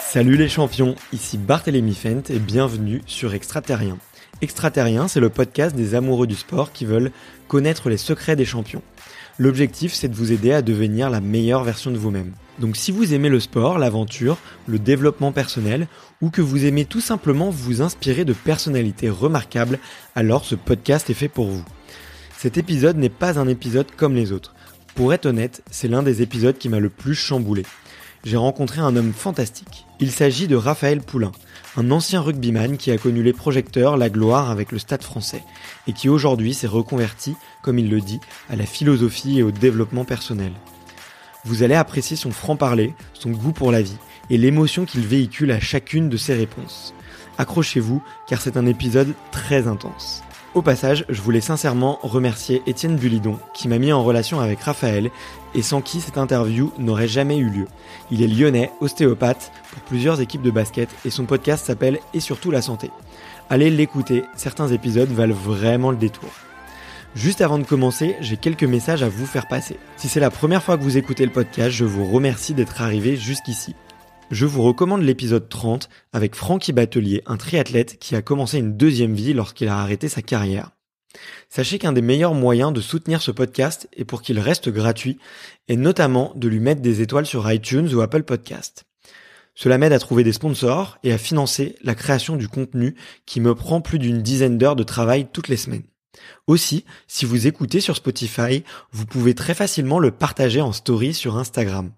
Salut les champions, ici Barthélémy Fent et bienvenue sur Extraterrien. Extraterrien, c'est le podcast des amoureux du sport qui veulent connaître les secrets des champions. L'objectif, c'est de vous aider à devenir la meilleure version de vous-même. Donc si vous aimez le sport, l'aventure, le développement personnel, ou que vous aimez tout simplement vous inspirer de personnalités remarquables, alors ce podcast est fait pour vous. Cet épisode n'est pas un épisode comme les autres. Pour être honnête, c'est l'un des épisodes qui m'a le plus chamboulé. J'ai rencontré un homme fantastique. Il s'agit de Raphaël Poulain, un ancien rugbyman qui a connu les projecteurs, la gloire avec le stade français, et qui aujourd'hui s'est reconverti, comme il le dit, à la philosophie et au développement personnel. Vous allez apprécier son franc-parler, son goût pour la vie, et l'émotion qu'il véhicule à chacune de ses réponses. Accrochez-vous, car c'est un épisode très intense. Au passage, je voulais sincèrement remercier Étienne Bulidon, qui m'a mis en relation avec Raphaël, et sans qui cette interview n'aurait jamais eu lieu. Il est lyonnais, ostéopathe, pour plusieurs équipes de basket, et son podcast s'appelle Et surtout la santé. Allez l'écouter, certains épisodes valent vraiment le détour. Juste avant de commencer, j'ai quelques messages à vous faire passer. Si c'est la première fois que vous écoutez le podcast, je vous remercie d'être arrivé jusqu'ici je vous recommande l'épisode 30 avec Francky Batelier, un triathlète qui a commencé une deuxième vie lorsqu'il a arrêté sa carrière. Sachez qu'un des meilleurs moyens de soutenir ce podcast et pour qu'il reste gratuit est notamment de lui mettre des étoiles sur iTunes ou Apple Podcast. Cela m'aide à trouver des sponsors et à financer la création du contenu qui me prend plus d'une dizaine d'heures de travail toutes les semaines. Aussi, si vous écoutez sur Spotify, vous pouvez très facilement le partager en story sur Instagram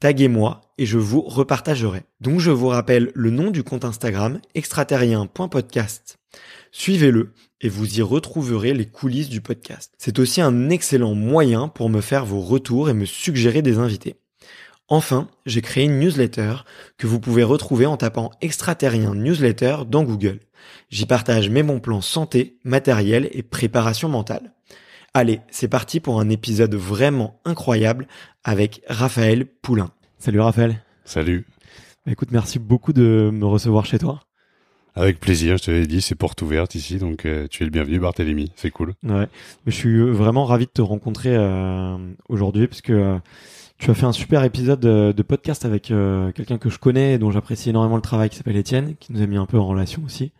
taguez-moi et je vous repartagerai. Donc je vous rappelle le nom du compte Instagram extraterrien.podcast. Suivez-le et vous y retrouverez les coulisses du podcast. C'est aussi un excellent moyen pour me faire vos retours et me suggérer des invités. Enfin, j'ai créé une newsletter que vous pouvez retrouver en tapant extraterrien newsletter dans Google. J'y partage mes bons plans santé, matériel et préparation mentale. Allez, c'est parti pour un épisode vraiment incroyable avec Raphaël Poulain. Salut Raphaël. Salut. Bah, écoute, merci beaucoup de me recevoir chez toi. Avec plaisir, je te l'ai dit, c'est porte ouverte ici, donc euh, tu es le bienvenu Barthélémy, c'est cool. Ouais, mais je suis euh, vraiment ravi de te rencontrer euh, aujourd'hui parce que tu as fait un super épisode de, podcast avec quelqu'un que je connais et dont j'apprécie énormément le travail qui s'appelle Étienne, qui nous a mis un peu en relation aussi.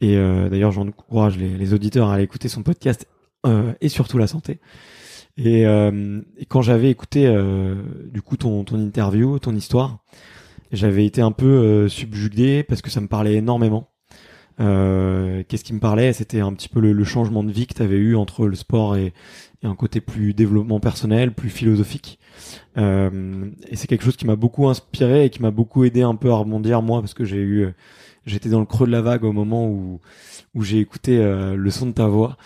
Et d'ailleurs, j'encourage les, les auditeurs à aller écouter son podcast euh, et surtout la santé. Et, euh, et quand j'avais écouté euh, du coup ton, ton interview, ton histoire, j'avais été un peu subjugué parce que ça me parlait énormément. Qu'est-ce qui me parlait? C'était un petit peu le, changement de vie que tu avais eu entre le sport et, et, un côté plus développement personnel, plus philosophique. et c'est quelque chose qui m'a beaucoup inspiré et qui m'a beaucoup aidé un peu à rebondir moi parce que j'ai eu, j'étais dans le creux de la vague au moment où où j'ai écouté euh, le son de ta voix,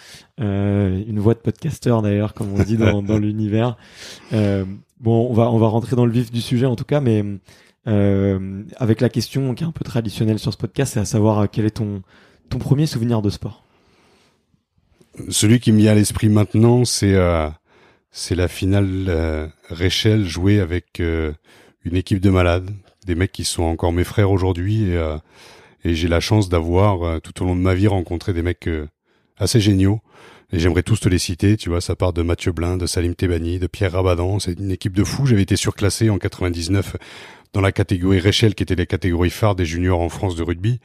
euh, une voix de podcasteur d'ailleurs, comme on dit dans, dans l'univers. Euh, bon, on va on va rentrer dans le vif du sujet en tout cas, mais avec la question qui est un peu traditionnelle sur ce podcast, c'est à savoir quel est ton ton premier souvenir de sport? Celui qui me vient à l'esprit maintenant, c'est c'est la finale Réchelle jouée avec une équipe de malades, des mecs qui sont encore mes frères aujourd'hui et et j'ai la chance d'avoir euh, tout au long de ma vie rencontré des mecs euh, assez géniaux. Et j'aimerais tous te les citer, tu vois, ça part de Mathieu Blin, de Salim Tebani, de Pierre Rabadan, c'est une équipe de fous. J'avais été surclassé en 99 dans la catégorie Réchelle, qui était les catégories phares des juniors en France de rugby.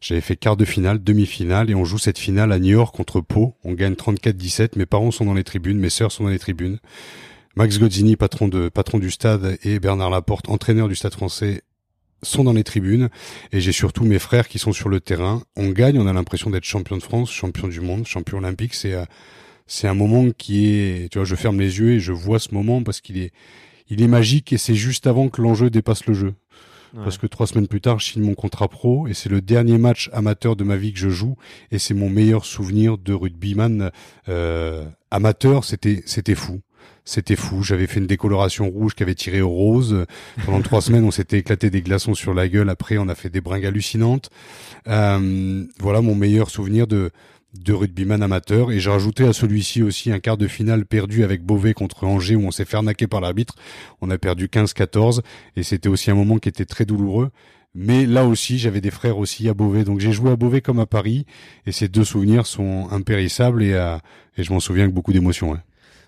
J'avais fait quart de finale, demi-finale, et on joue cette finale à Niort contre Pau. On gagne 34-17, mes parents sont dans les tribunes, mes sœurs sont dans les tribunes. Max Godzini, patron de, patron du stade, et Bernard Laporte, entraîneur du stade français, sont dans les tribunes et j'ai surtout mes frères qui sont sur le terrain. On gagne, on a l'impression d'être champion de France, champion du monde, champion olympique. C'est euh, c'est un moment qui est, tu vois, je ferme les yeux et je vois ce moment parce qu'il est il est magique et c'est juste avant que l'enjeu dépasse le jeu. Parce que trois semaines plus tard, je signe mon contrat pro et c'est le dernier match amateur de ma vie que je joue et c'est mon meilleur souvenir de rugbyman euh, amateur. C'était c'était fou. c'était fou. J'avais fait une décoloration rouge qui avait tiré au rose. Pendant trois semaines, on s'était éclaté des glaçons sur la gueule. Après, on a fait des bringues hallucinantes. Euh, voilà mon meilleur souvenir de de rugbyman amateur et j'ai rajouté à celui-ci aussi un quart de finale perdu avec Beauvais contre Angers où on s'est fait arnaquer par l'arbitre. On a perdu 15-14 et c'était aussi un moment qui était très douloureux. Mais là aussi, j'avais des frères aussi à Beauvais, donc j'ai joué à Beauvais comme à Paris et ces deux souvenirs sont impérissables et, euh, et je m'en souviens avec beaucoup d'émotion.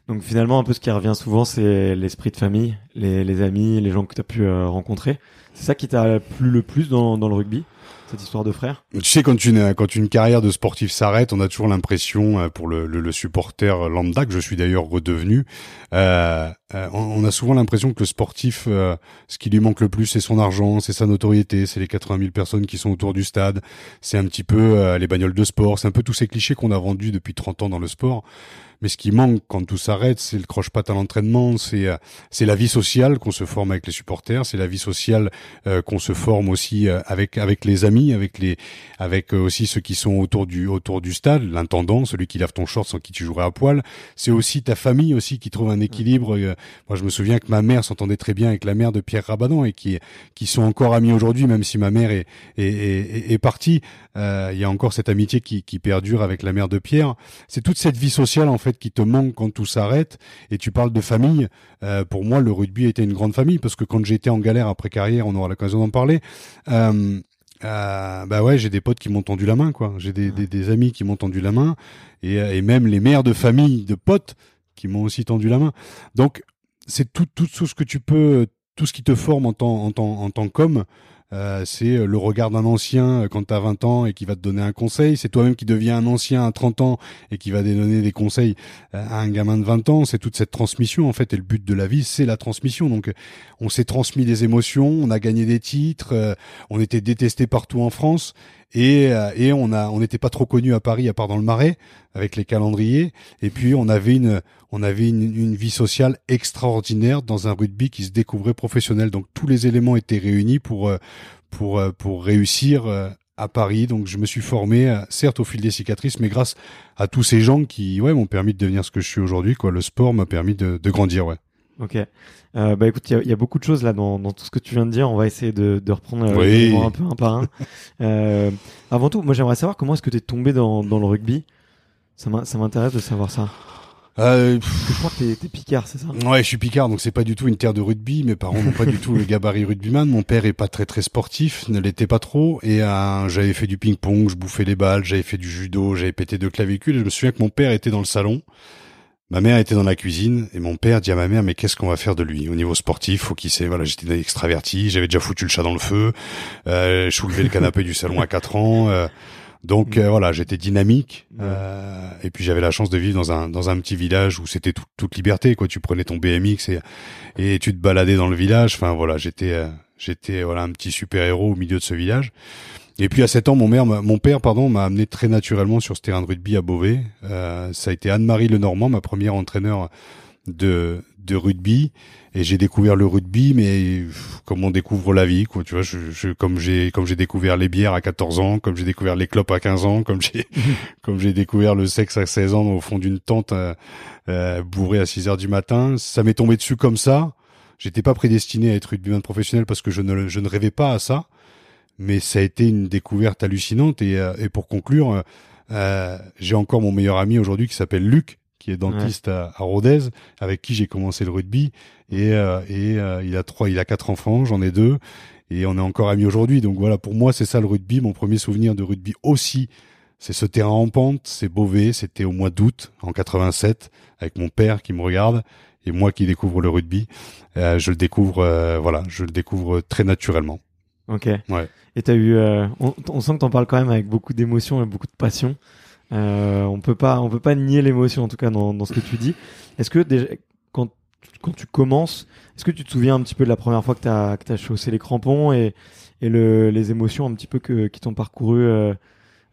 Donc finalement, un peu ce qui revient souvent, c'est l'esprit de famille, les, amis, les gens que tu as pu euh, rencontrer. C'est ça qui t'a plu le plus dans le rugby? Cette histoire de frère? Tu sais, quand une, quand une carrière de sportif s'arrête, on a toujours l'impression, euh, pour le, le, supporter lambda, que je suis d'ailleurs redevenu, euh, euh, on, a souvent l'impression que le sportif, ce qui lui manque le plus, c'est son argent, c'est sa notoriété, c'est les 80 000 personnes qui sont autour du stade, c'est un petit peu les bagnoles de sport, c'est un peu tous ces clichés qu'on a vendus depuis 30 ans dans le sport. Mais ce qui manque quand tout s'arrête, c'est le croche-patte à l'entraînement, c'est c'est la vie sociale qu'on se forme avec les supporters, c'est la vie sociale qu'on se forme aussi avec avec les amis, avec les avec aussi ceux qui sont autour du autour du stade, l'intendant, celui qui lave ton short sans qui tu jouerais à poil. C'est aussi ta famille aussi qui trouve un équilibre. Moi, je me souviens que ma mère s'entendait très bien avec la mère de Pierre Rabadan et qui qui sont encore amis aujourd'hui, même si ma mère est est, est, est partie. Il y a encore cette amitié qui qui perdure avec la mère de Pierre. C'est toute cette vie sociale en fait qui te manque quand tout s'arrête. Et tu parles de famille. Euh, pour moi, le rugby était une grande famille parce que quand j'étais en galère après carrière, on aura l'occasion d'en parler. Euh, euh, bah ouais, j'ai des potes qui m'ont tendu la main, quoi. J'ai des, des, des, amis qui m'ont tendu la main, et, et, même les mères de famille, de potes, qui m'ont aussi tendu la main. Donc, c'est tout, tout, tout ce que tu peux, tout ce qui te forme en tant, en tant, en tant qu'homme. Euh, c'est le regard d'un ancien quand tu as 20 ans et qui va te donner un conseil. C'est toi-même qui deviens un ancien à 30 ans et qui va donner des conseils à un gamin de 20 ans. C'est toute cette transmission en fait. Et le but de la vie, c'est la transmission. Donc on s'est transmis des émotions, on a gagné des titres, euh, on était détesté partout en France et, euh, et on a on n'était pas trop connu à Paris à part dans le Marais avec les calendriers. Et puis on avait une on avait une, une, vie sociale extraordinaire dans un rugby qui se découvrait professionnel. Donc tous les éléments étaient réunis pour euh, pour euh, pour réussir à Paris. Donc je me suis formé certes au fil des cicatrices mais grâce à tous ces gens qui ouais m'ont permis de devenir ce que je suis aujourd'hui quoi. Le sport m'a permis de, de grandir ouais Ok. Euh, bah écoute, il y, y, a beaucoup de choses là dans, dans, tout ce que tu viens de dire. On va essayer de, de reprendre euh, oui. un peu un par un. euh, avant tout, moi j'aimerais savoir comment est-ce que tu es tombé dans, dans le rugby. Ça m'intéresse de savoir ça. Euh, je crois que t'es, t'es Picard, c'est ça? Ouais, je suis Picard, donc c'est pas du tout une terre de rugby. Mes parents n'ont pas du tout le gabarit rugbyman. Mon père est pas très très sportif, ne l'était pas trop. Et euh, j'avais fait du ping-pong, je bouffais les balles, j'avais fait du judo, j'avais pété deux clavicules. Et je me souviens que mon père était dans le salon. Ma mère était dans la cuisine et mon père dit à ma mère mais qu'est-ce qu'on va faire de lui? Au niveau sportif faut qu'il sait voilà j'étais extraverti j'avais déjà foutu le chat dans le feu euh, je soulevais le canapé du salon à 4 ans euh, donc euh, voilà j'étais dynamique euh, et puis j'avais la chance de vivre dans un dans un petit village où c'était tout, toute liberté quoi. Tu prenais ton BMX et et tu te baladais dans le village. Enfin voilà j'étais euh, j'étais voilà un petit super héros au milieu de ce village et puis à 7 ans, mon, mère, mon père pardon, m'a amené très naturellement sur ce terrain de rugby à Beauvais. Euh, ça a été Anne-Marie Lenormand, ma première entraîneur de, de rugby. Et j'ai découvert le rugby, mais comme on découvre la vie, quoi. Tu vois, je, je comme j'ai comme j'ai découvert les bières à 14 ans, comme j'ai découvert les clopes à 15 ans, comme j'ai comme j'ai découvert le sexe à 16 ans au fond d'une tente euh, euh, bourrée à 6 heures du matin. Ça m'est tombé dessus comme ça. J'étais pas prédestiné à être rugbyman professionnel parce que je ne je ne rêvais pas à ça mais ça a été une découverte hallucinante. Et, euh, et pour conclure, euh, j'ai encore mon meilleur ami aujourd'hui qui s'appelle Luc, qui est dentiste ouais. à, à, Rodez, avec qui j'ai commencé le rugby. Et, euh, et euh, il a trois, il a quatre enfants, j'en ai deux, et on est encore amis aujourd'hui. Donc voilà, pour moi, c'est ça le rugby. Mon premier souvenir de rugby aussi, c'est ce terrain en pente, c'est Beauvais. C'était au mois d'août en 87, avec mon père qui me regarde et moi qui découvre le rugby. Euh, je le découvre, voilà, je le découvre très naturellement. Ok. Ouais. Et t'as eu, euh, on, on, sent que t'en parles quand même avec beaucoup d'émotion et beaucoup de passion. Euh, on peut pas, on peut pas nier l'émotion en tout cas dans, dans ce que tu dis. Est-ce que déjà, quand quand tu commences, est-ce que tu te souviens un petit peu de la première fois que t'as que t'as chaussé les crampons et et le, les émotions un petit peu que qui t'ont parcouru euh,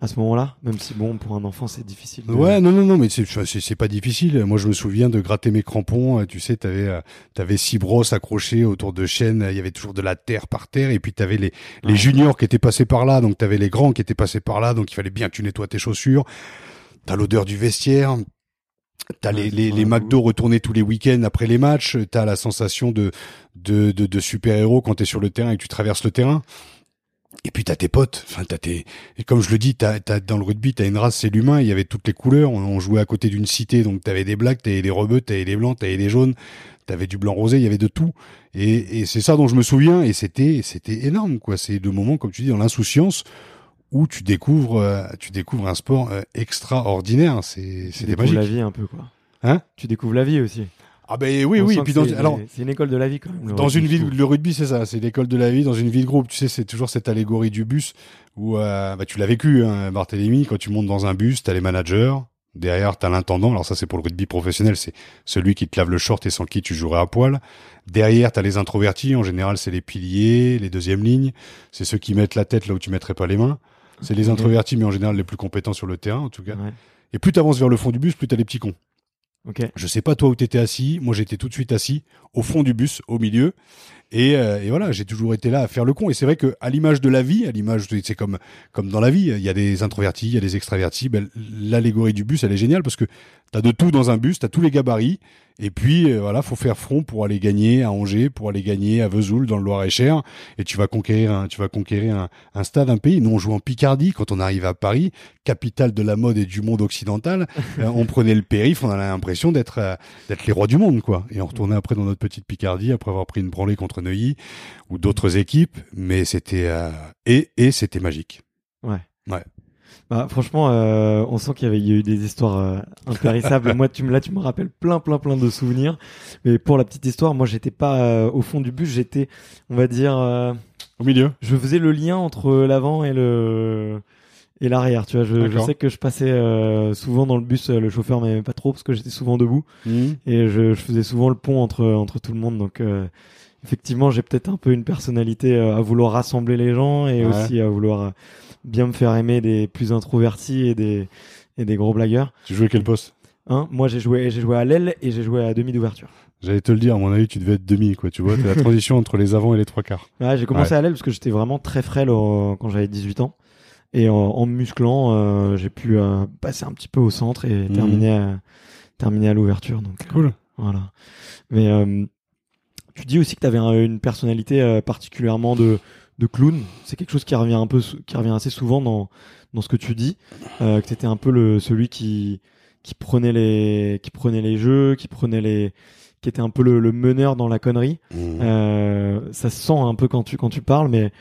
à ce moment-là, même si bon pour un enfant c'est difficile. De... Ouais, non non non, mais c'est c'est pas difficile. Moi je me souviens de gratter mes crampons. Tu sais, t'avais euh, t'avais six brosses accrochées autour de chaînes. Il y avait toujours de la terre par terre, et puis t'avais les les juniors qui étaient passés par là, donc t'avais les grands qui étaient passés par là, donc il fallait bien que tu nettoies tes chaussures. T'as l'odeur du vestiaire. T'as les, les, les McDo retournés tous les week-ends après les matchs. T'as la sensation de, de, de, de super-héros quand t'es sur le terrain et que tu traverses le terrain. Et puis t'as tes potes. Enfin, t'as tes, et comme je le dis, t'as, t'as, dans le rugby, t'as une race, c'est l'humain. Il y avait toutes les couleurs. On, on jouait à côté d'une cité, donc t'avais des blacks, t'avais des rebeux, t'avais des blancs, t'avais des jaunes, t'avais du blanc rosé, il y avait de tout. Et, et c'est ça dont je me souviens. Et c'était, c'était énorme, quoi. C'est le moment, comme tu dis, dans l'insouciance où tu découvres, euh, tu découvres un sport euh, extraordinaire. C'est, Tu c'était découvres magique. la vie un peu, quoi. Hein? Tu découvres la vie aussi. Ah ben oui, On oui. Et puis dans, alors, c'est une école de la vie quand même. dans rugby, une trouve. le rugby, c'est ça, c'est l'école de la vie. Dans une vie de groupe, tu sais, c'est toujours cette allégorie du bus où euh, bah, tu l'as vécu, hein, Barthélémy, quand tu montes dans un bus, t'as les managers, derrière t'as l'intendant. Alors ça, c'est pour le rugby professionnel, c'est celui qui te lave le short et sans qui tu jouerais à poil. Derrière, t'as les introvertis. En général, c'est les piliers, les deuxièmes lignes. C'est ceux qui mettent la tête là où tu mettrais pas les mains. C'est les introvertis, mais en général les plus compétents sur le terrain, en tout cas. Ouais. Et plus t'avances vers le fond du bus, plus t'as les petits cons. Je sais pas toi où t'étais assis. Moi, j'étais tout de suite assis au fond du bus, au milieu. Et, euh, et voilà, j'ai toujours été là à faire le con. Et c'est vrai que à l'image de la vie, à l'image, c'est comme comme dans la vie, il y a des introvertis, il y a des extravertis. Ben, l'allégorie du bus, elle est géniale parce que t'as de tout dans un bus, t'as tous les gabarits. Et puis euh, voilà, faut faire front pour aller gagner à Angers, pour aller gagner à Vesoul dans le Loir-et-Cher. Et tu vas conquérir, un, tu vas conquérir un, un stade, un pays. Nous, on joue en Picardie quand on arrive à Paris, capitale de la mode et du monde occidental. Euh, on prenait le périph', on avait l'impression d'être euh, d'être les rois du monde, quoi. Et on retournait après dans notre petite Picardie après avoir pris une branlée contre Neuilly ou d'autres équipes. Mais c'était euh, et et c'était magique. Ouais. Ouais. Bah, franchement, euh, on sent qu'il y avait il y a eu des histoires euh, impérissables. moi, tu me là, tu me rappelles plein, plein, plein de souvenirs. Mais pour la petite histoire, moi, j'étais pas euh, au fond du bus. J'étais, on va dire, euh, Au milieu. je faisais le lien entre l'avant et le et l'arrière. Tu vois, je, je sais que je passais euh, souvent dans le bus. euh, Le chauffeur m'aimait pas trop parce que j'étais souvent debout et je, je faisais souvent le pont entre entre tout le monde. Donc euh, effectivement, j'ai peut-être un peu une personnalité euh, à vouloir rassembler les gens et Ouais. aussi à vouloir euh, bien me faire aimer des plus introvertis et des et des gros blagueurs. Tu jouais quel poste? Hein? Moi, j'ai joué j'ai joué à l'aile et j'ai joué à demi d'ouverture. J'allais te le dire. À mon avis, tu devais être demi, quoi. Tu vois, la transition entre les avants et les trois quarts. Ouais, j'ai commencé à l'aile parce que j'étais vraiment très frêle au- quand j'avais 18 ans. Et en, en me musclant, euh, j'ai pu euh, passer un petit peu au centre et Mhm. terminer, à, terminer à l'ouverture. Donc euh, Cool. voilà. Mais tu dis aussi que tu avais une personnalité particulièrement de, de clown. C'est quelque chose qui revient un peu, qui revient assez souvent dans dans ce que tu dis. Euh, que tu étais un peu le celui qui qui prenait les qui prenait les jeux, qui prenait les qui était un peu le, le meneur dans la connerie. Mmh. Euh, ça se sent un peu quand tu quand tu parles, mais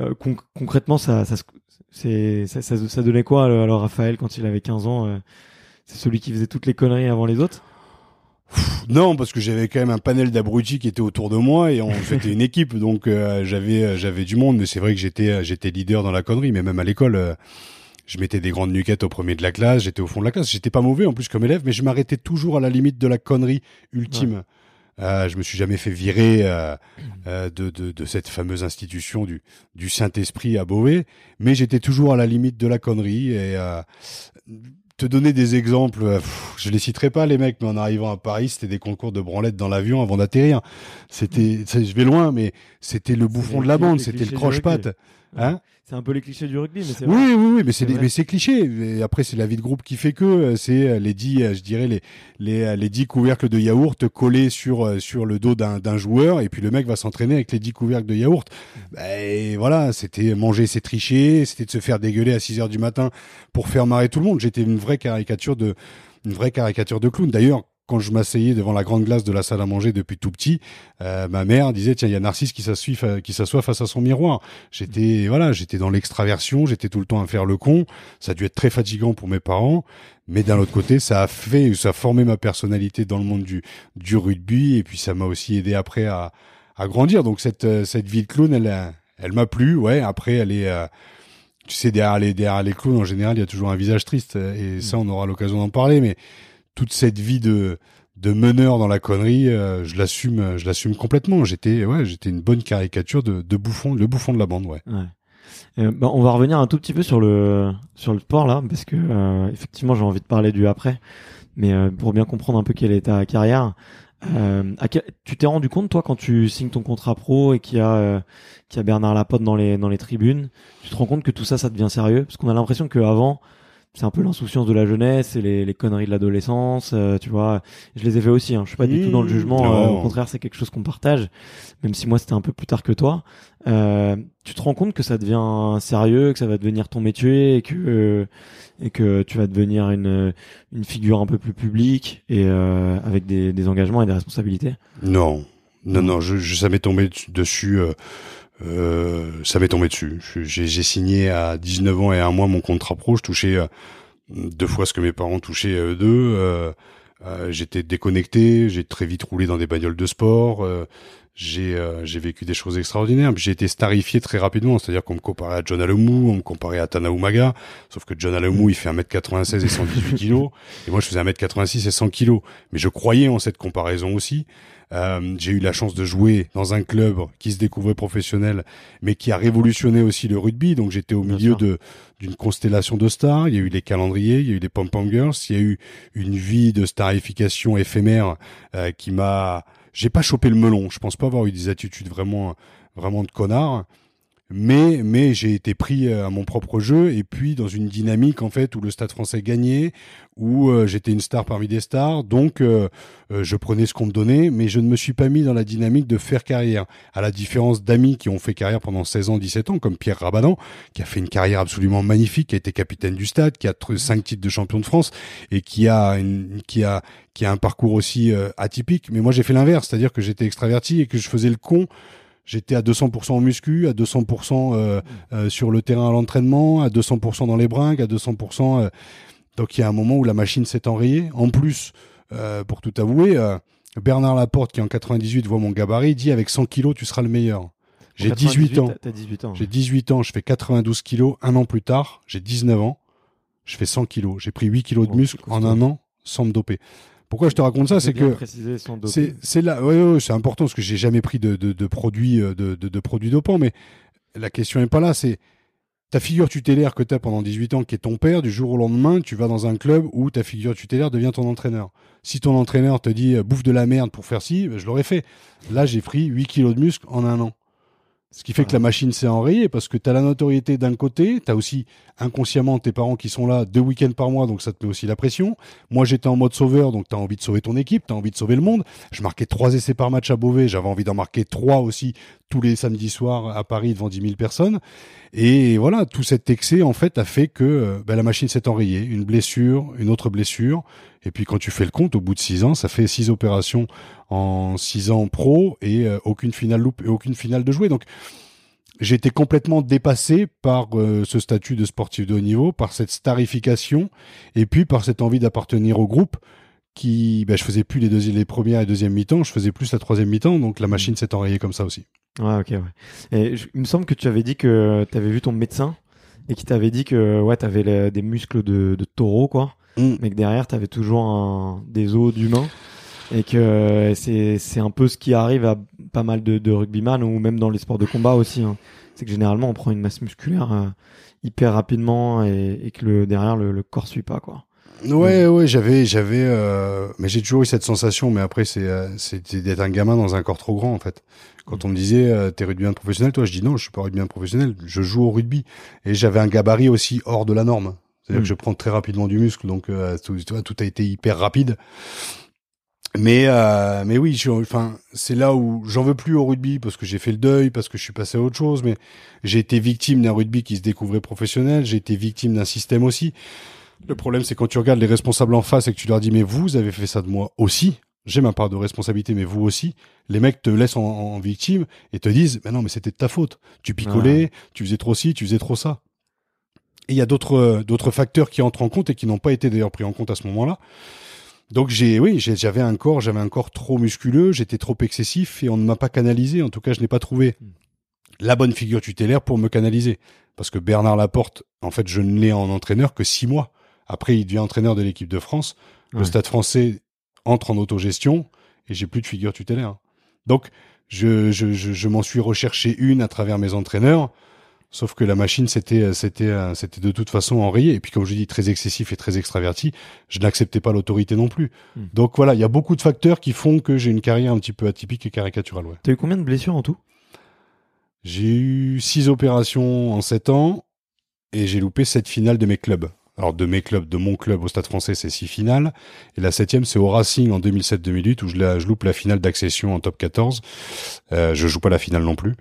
euh, con- concrètement, ça ça, c'est ça, ça, ça donnait quoi alors, alors, Raphaël quand il avait 15 ans euh, C'est celui qui faisait toutes les conneries avant les autres? Non, parce que j'avais quand même un panel d'abrutis qui était autour de moi et on c'était une équipe, donc euh, j'avais euh, j'avais du monde. Mais c'est vrai que j'étais euh, j'étais leader dans la connerie, mais même à l'école, euh, je mettais des grandes nuquettes au premier de la classe, j'étais au fond de la classe. J'étais pas mauvais en plus comme élève, mais je m'arrêtais toujours à la limite de la connerie ultime. Euh, je me suis jamais fait virer euh, euh, de, de, de cette fameuse institution du, du Saint-Esprit à Beauvais, mais j'étais toujours à la limite de la connerie et euh, te donner des exemples, euh, pff, je les citerai pas les mecs, mais en arrivant à Paris, c'était des concours de branlette dans l'avion avant d'atterrir. C'était, je vais loin, mais c'était le bouffon de la bande, c'était le croche-patte. Hein C'est un peu les clichés du rugby, mais c'est oui, vrai. oui, oui, mais c'est mais c'est cliché. Et après, c'est la vie de groupe qui fait que euh, c'est euh, les dix, euh, je dirais les les les dix couvercles de yaourt collés sur sur le dos d'un d'un joueur, et puis le mec va s'entraîner avec les dix couvercles de yaourt. Bah, et voilà, c'était manger, c'est tricher, c'était de se faire dégueuler à 6 heures du matin pour faire marrer tout le monde. J'étais une vraie caricature de une vraie caricature de clown. D'ailleurs. Quand je m'asseyais devant la grande glace de la salle à manger depuis tout petit, euh, ma mère disait tiens il y a Narcisse qui s'assoit qui s'assoit face à son miroir. J'étais voilà j'étais dans l'extraversion, j'étais tout le temps à faire le con. Ça a dû être très fatigant pour mes parents, mais d'un autre côté ça a fait ça a formé ma personnalité dans le monde du du rugby et puis ça m'a aussi aidé après à à grandir. Donc cette euh, cette vie de clown elle elle m'a plu ouais. Après elle est euh, tu sais derrière les derrière les clowns en général il y a toujours un visage triste et ça on aura l'occasion d'en parler mais toute cette vie de de meneur dans la connerie, euh, je l'assume, je l'assume complètement. J'étais, ouais, j'étais une bonne caricature de, de bouffon, le bouffon de la bande, ouais. Ouais. Euh, bah, on va revenir un tout petit peu sur le sur le sport là, parce que euh, effectivement j'ai envie de parler du après, mais euh, pour bien comprendre un peu quelle est ta carrière, euh, tu t'es rendu compte toi quand tu signes ton contrat pro et qu'il y a euh, qu'il y a Bernard Lapote dans les dans les tribunes, tu te rends compte que tout ça ça devient sérieux, parce qu'on a l'impression qu'avant c'est un peu l'insouciance de la jeunesse et les, les conneries de l'adolescence, euh, tu vois. Je les ai fait aussi. Hein. Je suis pas du tout dans le Mmh, jugement. euh, au contraire, c'est quelque chose qu'on partage, même si moi c'était un peu plus tard que toi. Euh, tu te rends compte que ça devient sérieux, que ça va devenir ton métier et que euh, et que tu vas devenir une une figure un peu plus publique et euh, avec des, des engagements et des responsabilités? Non, non, non, je, je- ça m'est tombé dessus- dessus. Euh, ça m'est tombé dessus. J'ai signé à 19 ans et un mois mon contrat pro. Je touchais euh, deux fois ce que mes parents touchaient euh, deux. Euh, euh, J'étais déconnecté. J'ai très vite roulé dans des bagnoles de sport. J'ai euh, j'ai vécu des choses extraordinaires. J'ai été starifié très rapidement. C'est-à-dire qu'on me comparait à John Alemou, on me comparait à Tana Umaga. Sauf que John Alemou, il fait 1m96 et 118 kilos. Et moi, je faisais 1m86 et 100 kilos. Mais je croyais en cette comparaison aussi. Euh, j'ai eu la chance de jouer dans un club qui se découvrait professionnel, mais qui a révolutionné aussi le rugby. Donc j'étais au Bien milieu sûr. de d'une constellation de stars. Il y a eu les calendriers, il y a eu les pom pom girls, il y a eu une vie de starification éphémère euh, qui m'a. J'ai pas chopé le melon. Je pense pas avoir eu des attitudes vraiment vraiment de connard. Mais, mais j'ai été pris euh, à mon propre jeu et puis dans une dynamique en fait où le Stade Français gagnait, où euh, j'étais une star parmi des stars, donc euh, euh, je prenais ce qu'on me donnait, mais je ne me suis pas mis dans la dynamique de faire carrière. À la différence d'amis qui ont fait carrière pendant 16 ans, 17 ans, comme Pierre Rabadan, qui a fait une carrière absolument magnifique, qui a été capitaine du Stade, qui a cinq titres de champion de France et qui a une, qui a qui a un parcours aussi euh, atypique. Mais moi j'ai fait l'inverse, c'est-à-dire que j'étais extraverti et que je faisais le con. J'étais à 200% en muscu, à 200% euh, euh, sur le terrain à l'entraînement, à 200% dans les bringues, à 200%. euh, donc il y a un moment où la machine s'est enrayée. En plus, euh, pour tout avouer, euh, Bernard Laporte, qui en 98 voit mon gabarit, dit avec 100 kilos, tu seras le meilleur. J'ai En 18 98, ans. t'as- T'as 18 ans. J'ai 18 ans, je fais 92 kilos. Un an plus tard, j'ai 19 ans, je fais 100 kilos. J'ai pris 8 kilos de Oh, muscle en un an sans me doper. Pourquoi je te raconte ça C'est que c'est c'est là, ouais, ouais, ouais, c'est important parce que j'ai jamais pris de, de, de produits euh, de, de, de produits dopants, mais la question est pas là. C'est ta figure tutélaire que tu as pendant 18 ans, qui est ton père. Du jour au lendemain, tu vas dans un club où ta figure tutélaire devient ton entraîneur. Si ton entraîneur te dit euh, bouffe de la merde pour faire ci, ben, je l'aurais fait. Là, j'ai pris 8 kilos de muscle en un an. Ce qui fait que la machine s'est enrayée parce que tu as la notoriété d'un côté, tu as aussi inconsciemment tes parents qui sont là deux week-ends par mois, donc ça te met aussi la pression. Moi, j'étais en mode sauveur, donc tu as envie de sauver ton équipe, tu as envie de sauver le monde. Je marquais trois essais par match à Beauvais, j'avais envie d'en marquer trois aussi tous les samedis soirs à Paris devant 10 000 personnes. Et voilà, tout cet excès, en fait, a fait que euh, ben, la machine s'est enrayée. Une blessure, une autre blessure. Et puis quand tu fais le compte, au bout de six ans, ça fait six opérations en six ans pro et euh, aucune finale loupe et aucune finale de jouer. Donc j'ai été complètement dépassé par euh, ce statut de sportif de haut niveau, par cette starification et puis par cette envie d'appartenir au groupe qui, ben, je faisais plus les, deuxi- les premières et deuxième mi-temps, je faisais plus la troisième mi-temps, donc la machine s'est enrayée comme ça aussi. Ouais, ok, ouais. Et je- il me semble que tu avais dit que tu avais vu ton médecin et qu'il t'avait dit que ouais, tu avais des muscles de, de taureau, quoi, Mm. mais que derrière, tu avais toujours un, des os d'humain et que c'est c'est un peu ce qui arrive à pas mal de, de rugbyman ou même dans les sports de combat aussi. hein. C'est que généralement, on prend une masse musculaire euh, hyper rapidement et, et que le, derrière, le, le corps suit pas, quoi. Ouais, ouais, j'avais, j'avais, euh, mais j'ai toujours eu cette sensation. Mais après, c'est, euh, c'était d'être un gamin dans un corps trop grand, en fait. Quand on me disait, euh, t'es rugbyman professionnel, toi, je dis non, je suis pas rugbyman professionnel, je joue au rugby. Et j'avais un gabarit aussi hors de la norme. C'est-à-dire Mm. que je prends très rapidement du muscle, donc euh, tout, tout a été hyper rapide. Mais, euh, mais oui, je- enfin, c'est là où j'en veux plus au rugby parce que j'ai fait le deuil, parce que je suis passé à autre chose. Mais j'ai été victime d'un rugby qui se découvrait professionnel. J'ai été victime d'un système aussi. Le problème, c'est quand tu regardes les responsables en face et que tu leur dis, mais vous avez fait ça de moi aussi. J'ai ma part de responsabilité, mais vous aussi. Les mecs te laissent en, en victime et te disent, mais non, mais c'était de ta faute. Tu picolais, tu faisais trop ci, tu faisais trop ça. Et il y a d'autres, euh, d'autres facteurs qui entrent en compte et qui n'ont pas été d'ailleurs pris en compte à ce moment-là. Donc j'ai, oui, j'avais un corps, j'avais un corps trop musculeux, j'étais trop excessif et on ne m'a pas canalisé. En tout cas, je n'ai pas trouvé la bonne figure tutélaire pour me canaliser. Parce que Bernard Laporte, en fait, je ne l'ai en entraîneur que six mois. Après, il devient entraîneur de l'équipe de France. Le Ouais. Stade français entre en autogestion et j'ai plus de figure tutélaire. Donc, je, je, je, je m'en suis recherché une à travers mes entraîneurs. Sauf que la machine, c'était, c'était, euh, c'était de toute façon enrayé. Et puis, comme je dis, très excessif et très extraverti, je n'acceptais pas l'autorité non plus. Hmm. Donc voilà, il y a beaucoup de facteurs qui font que j'ai une carrière un petit peu atypique et caricaturale. Ouais. T'as eu combien de blessures en tout? J'ai eu six opérations en sept ans et j'ai loupé sept finales de mes clubs. Alors de mes clubs, de mon club au Stade Français, c'est six finales. Et la septième, c'est au Racing en 2007-2008 où je, la, je loupe la finale d'accession en top 14. Euh, je joue pas la finale non plus.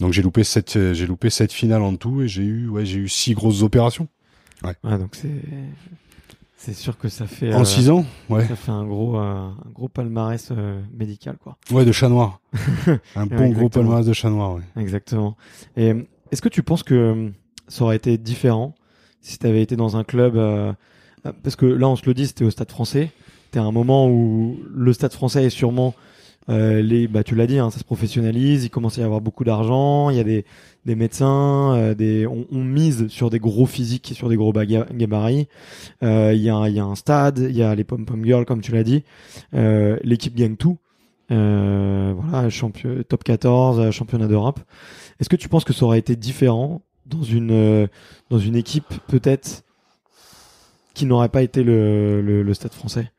Donc j'ai loupé sept, j'ai loupé sept finales en tout et j'ai eu, ouais, j'ai eu six grosses opérations. Ouais. donc c'est, c'est sûr que ça fait. En euh, six ans, ouais. Ça fait un gros, euh, un gros palmarès euh, médical, quoi. Ouais, de chat noir. un bon gros palmarès de chat noir, ouais. Exactement. Et est-ce que tu penses que ça aurait été différent si tu avais été dans un club Parce que là, on se le dit, c'était au Stade Français. T'es à un moment où le Stade Français est sûrement euh, les, bah, tu l'as dit, hein, ça se professionnalise. Il commence à y avoir beaucoup d'argent. Il y a des, des médecins. Euh, des, on, on, mise sur des gros physiques, sur des gros gabarits. Euh, il y, a, y a un stade. Il y a les pom pom girls, comme tu l'as dit. L'équipe gagne tout. voilà, champion, top 14, championnat d'Europe. Est-ce que tu penses que ça aurait été différent dans une dans une équipe peut-être qui n'aurait pas été le, le Stade Français?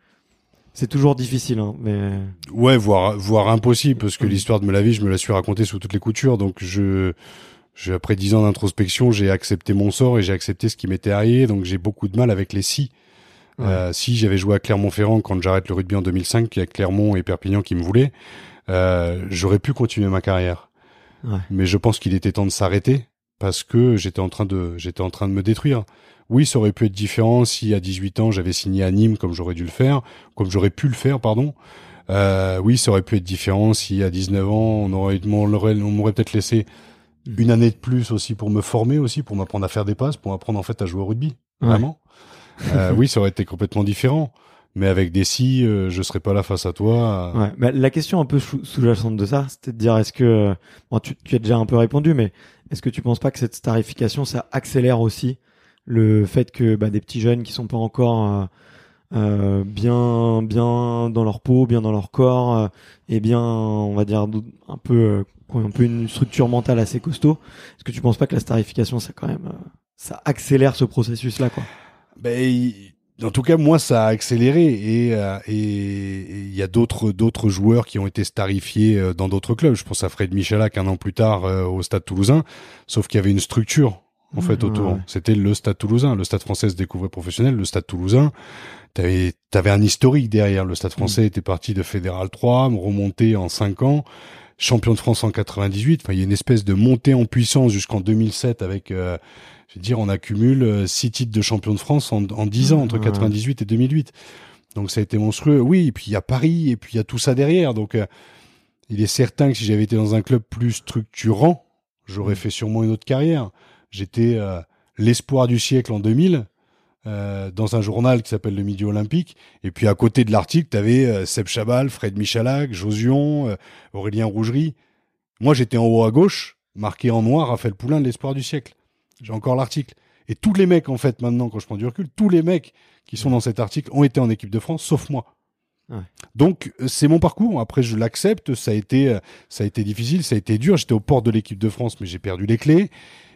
C'est toujours difficile, hein, mais ouais, voire voire impossible parce que l'histoire de me la vie, je me la suis racontée sous toutes les coutures. Donc je, je après dix ans d'introspection, j'ai accepté mon sort et j'ai accepté ce qui m'était arrivé. Donc j'ai beaucoup de mal avec les si. Euh, si j'avais joué à Clermont-Ferrand quand j'arrête le rugby en 2005, il y a Clermont et Perpignan qui me voulaient, euh, j'aurais pu continuer ma carrière. Ouais. Mais je pense qu'il était temps de s'arrêter parce que j'étais en train de j'étais en train de me détruire. Oui, ça aurait pu être différent si à 18 ans j'avais signé à Nîmes comme j'aurais dû le faire, comme j'aurais pu le faire, pardon. Euh, oui, ça aurait pu être différent si à 19 ans on aurait, on m'aurait peut-être laissé une année de plus aussi pour me former aussi, pour m'apprendre à faire des passes, pour m'apprendre en fait à jouer au rugby. Vraiment. euh, oui, ça aurait été complètement différent. Mais avec des si, euh, je serais pas là face à toi. Ouais, mais la question un peu sous-jacente de ça, c'était de dire est-ce que bon, tu, tu as déjà un peu répondu, mais est-ce que tu penses pas que cette starification ça accélère aussi le fait que bah, des petits jeunes qui sont pas encore euh, euh, bien bien dans leur peau, bien dans leur corps, euh, et bien on va dire un peu un peu une structure mentale assez costaud. Est-ce que tu penses pas que la starification ça quand même ça accélère ce processus là quoi? Ben en tout cas, moi, ça a accéléré et il y a d'autres d'autres joueurs qui ont été starifiés dans d'autres clubs. Je pense à Fred Michalak un an plus tard au Stade Toulousain, sauf qu'il y avait une structure en fait autour. C'était le Stade Toulousain, le Stade Français se découvrait professionnel, le Stade Toulousain. T'avais avais un historique derrière. Le Stade Français mm. était parti de Fédéral 3, remonté en 5 ans, champion de France en 98. Enfin, il y a une espèce de montée en puissance jusqu'en 2007 avec, euh, je veux dire, on accumule euh, six titres de champion de France en, en 10 ans entre 98 et 2008. Donc ça a été monstrueux. Oui, et puis il y a Paris et puis il y a tout ça derrière. Donc euh, il est certain que si j'avais été dans un club plus structurant, j'aurais mm. fait sûrement une autre carrière. J'étais euh, l'espoir du siècle en 2000 euh, dans un journal qui s'appelle le Midi Olympique. Et puis à côté de l'article, tu avais euh, Seb Chabal, Fred Michalak, Josion, Aurélien Rougerie. Moi, j'étais en haut à gauche, marqué en noir, Raphaël Poulain l'espoir du siècle. J'ai encore l'article. Et tous les mecs, en fait, maintenant, quand je prends du recul, tous les mecs qui sont dans cet article ont été en équipe de France, sauf moi. Donc c'est mon parcours. Après je l'accepte. Ça a été ça a été difficile, ça a été dur. J'étais au port de l'équipe de France, mais j'ai perdu les clés.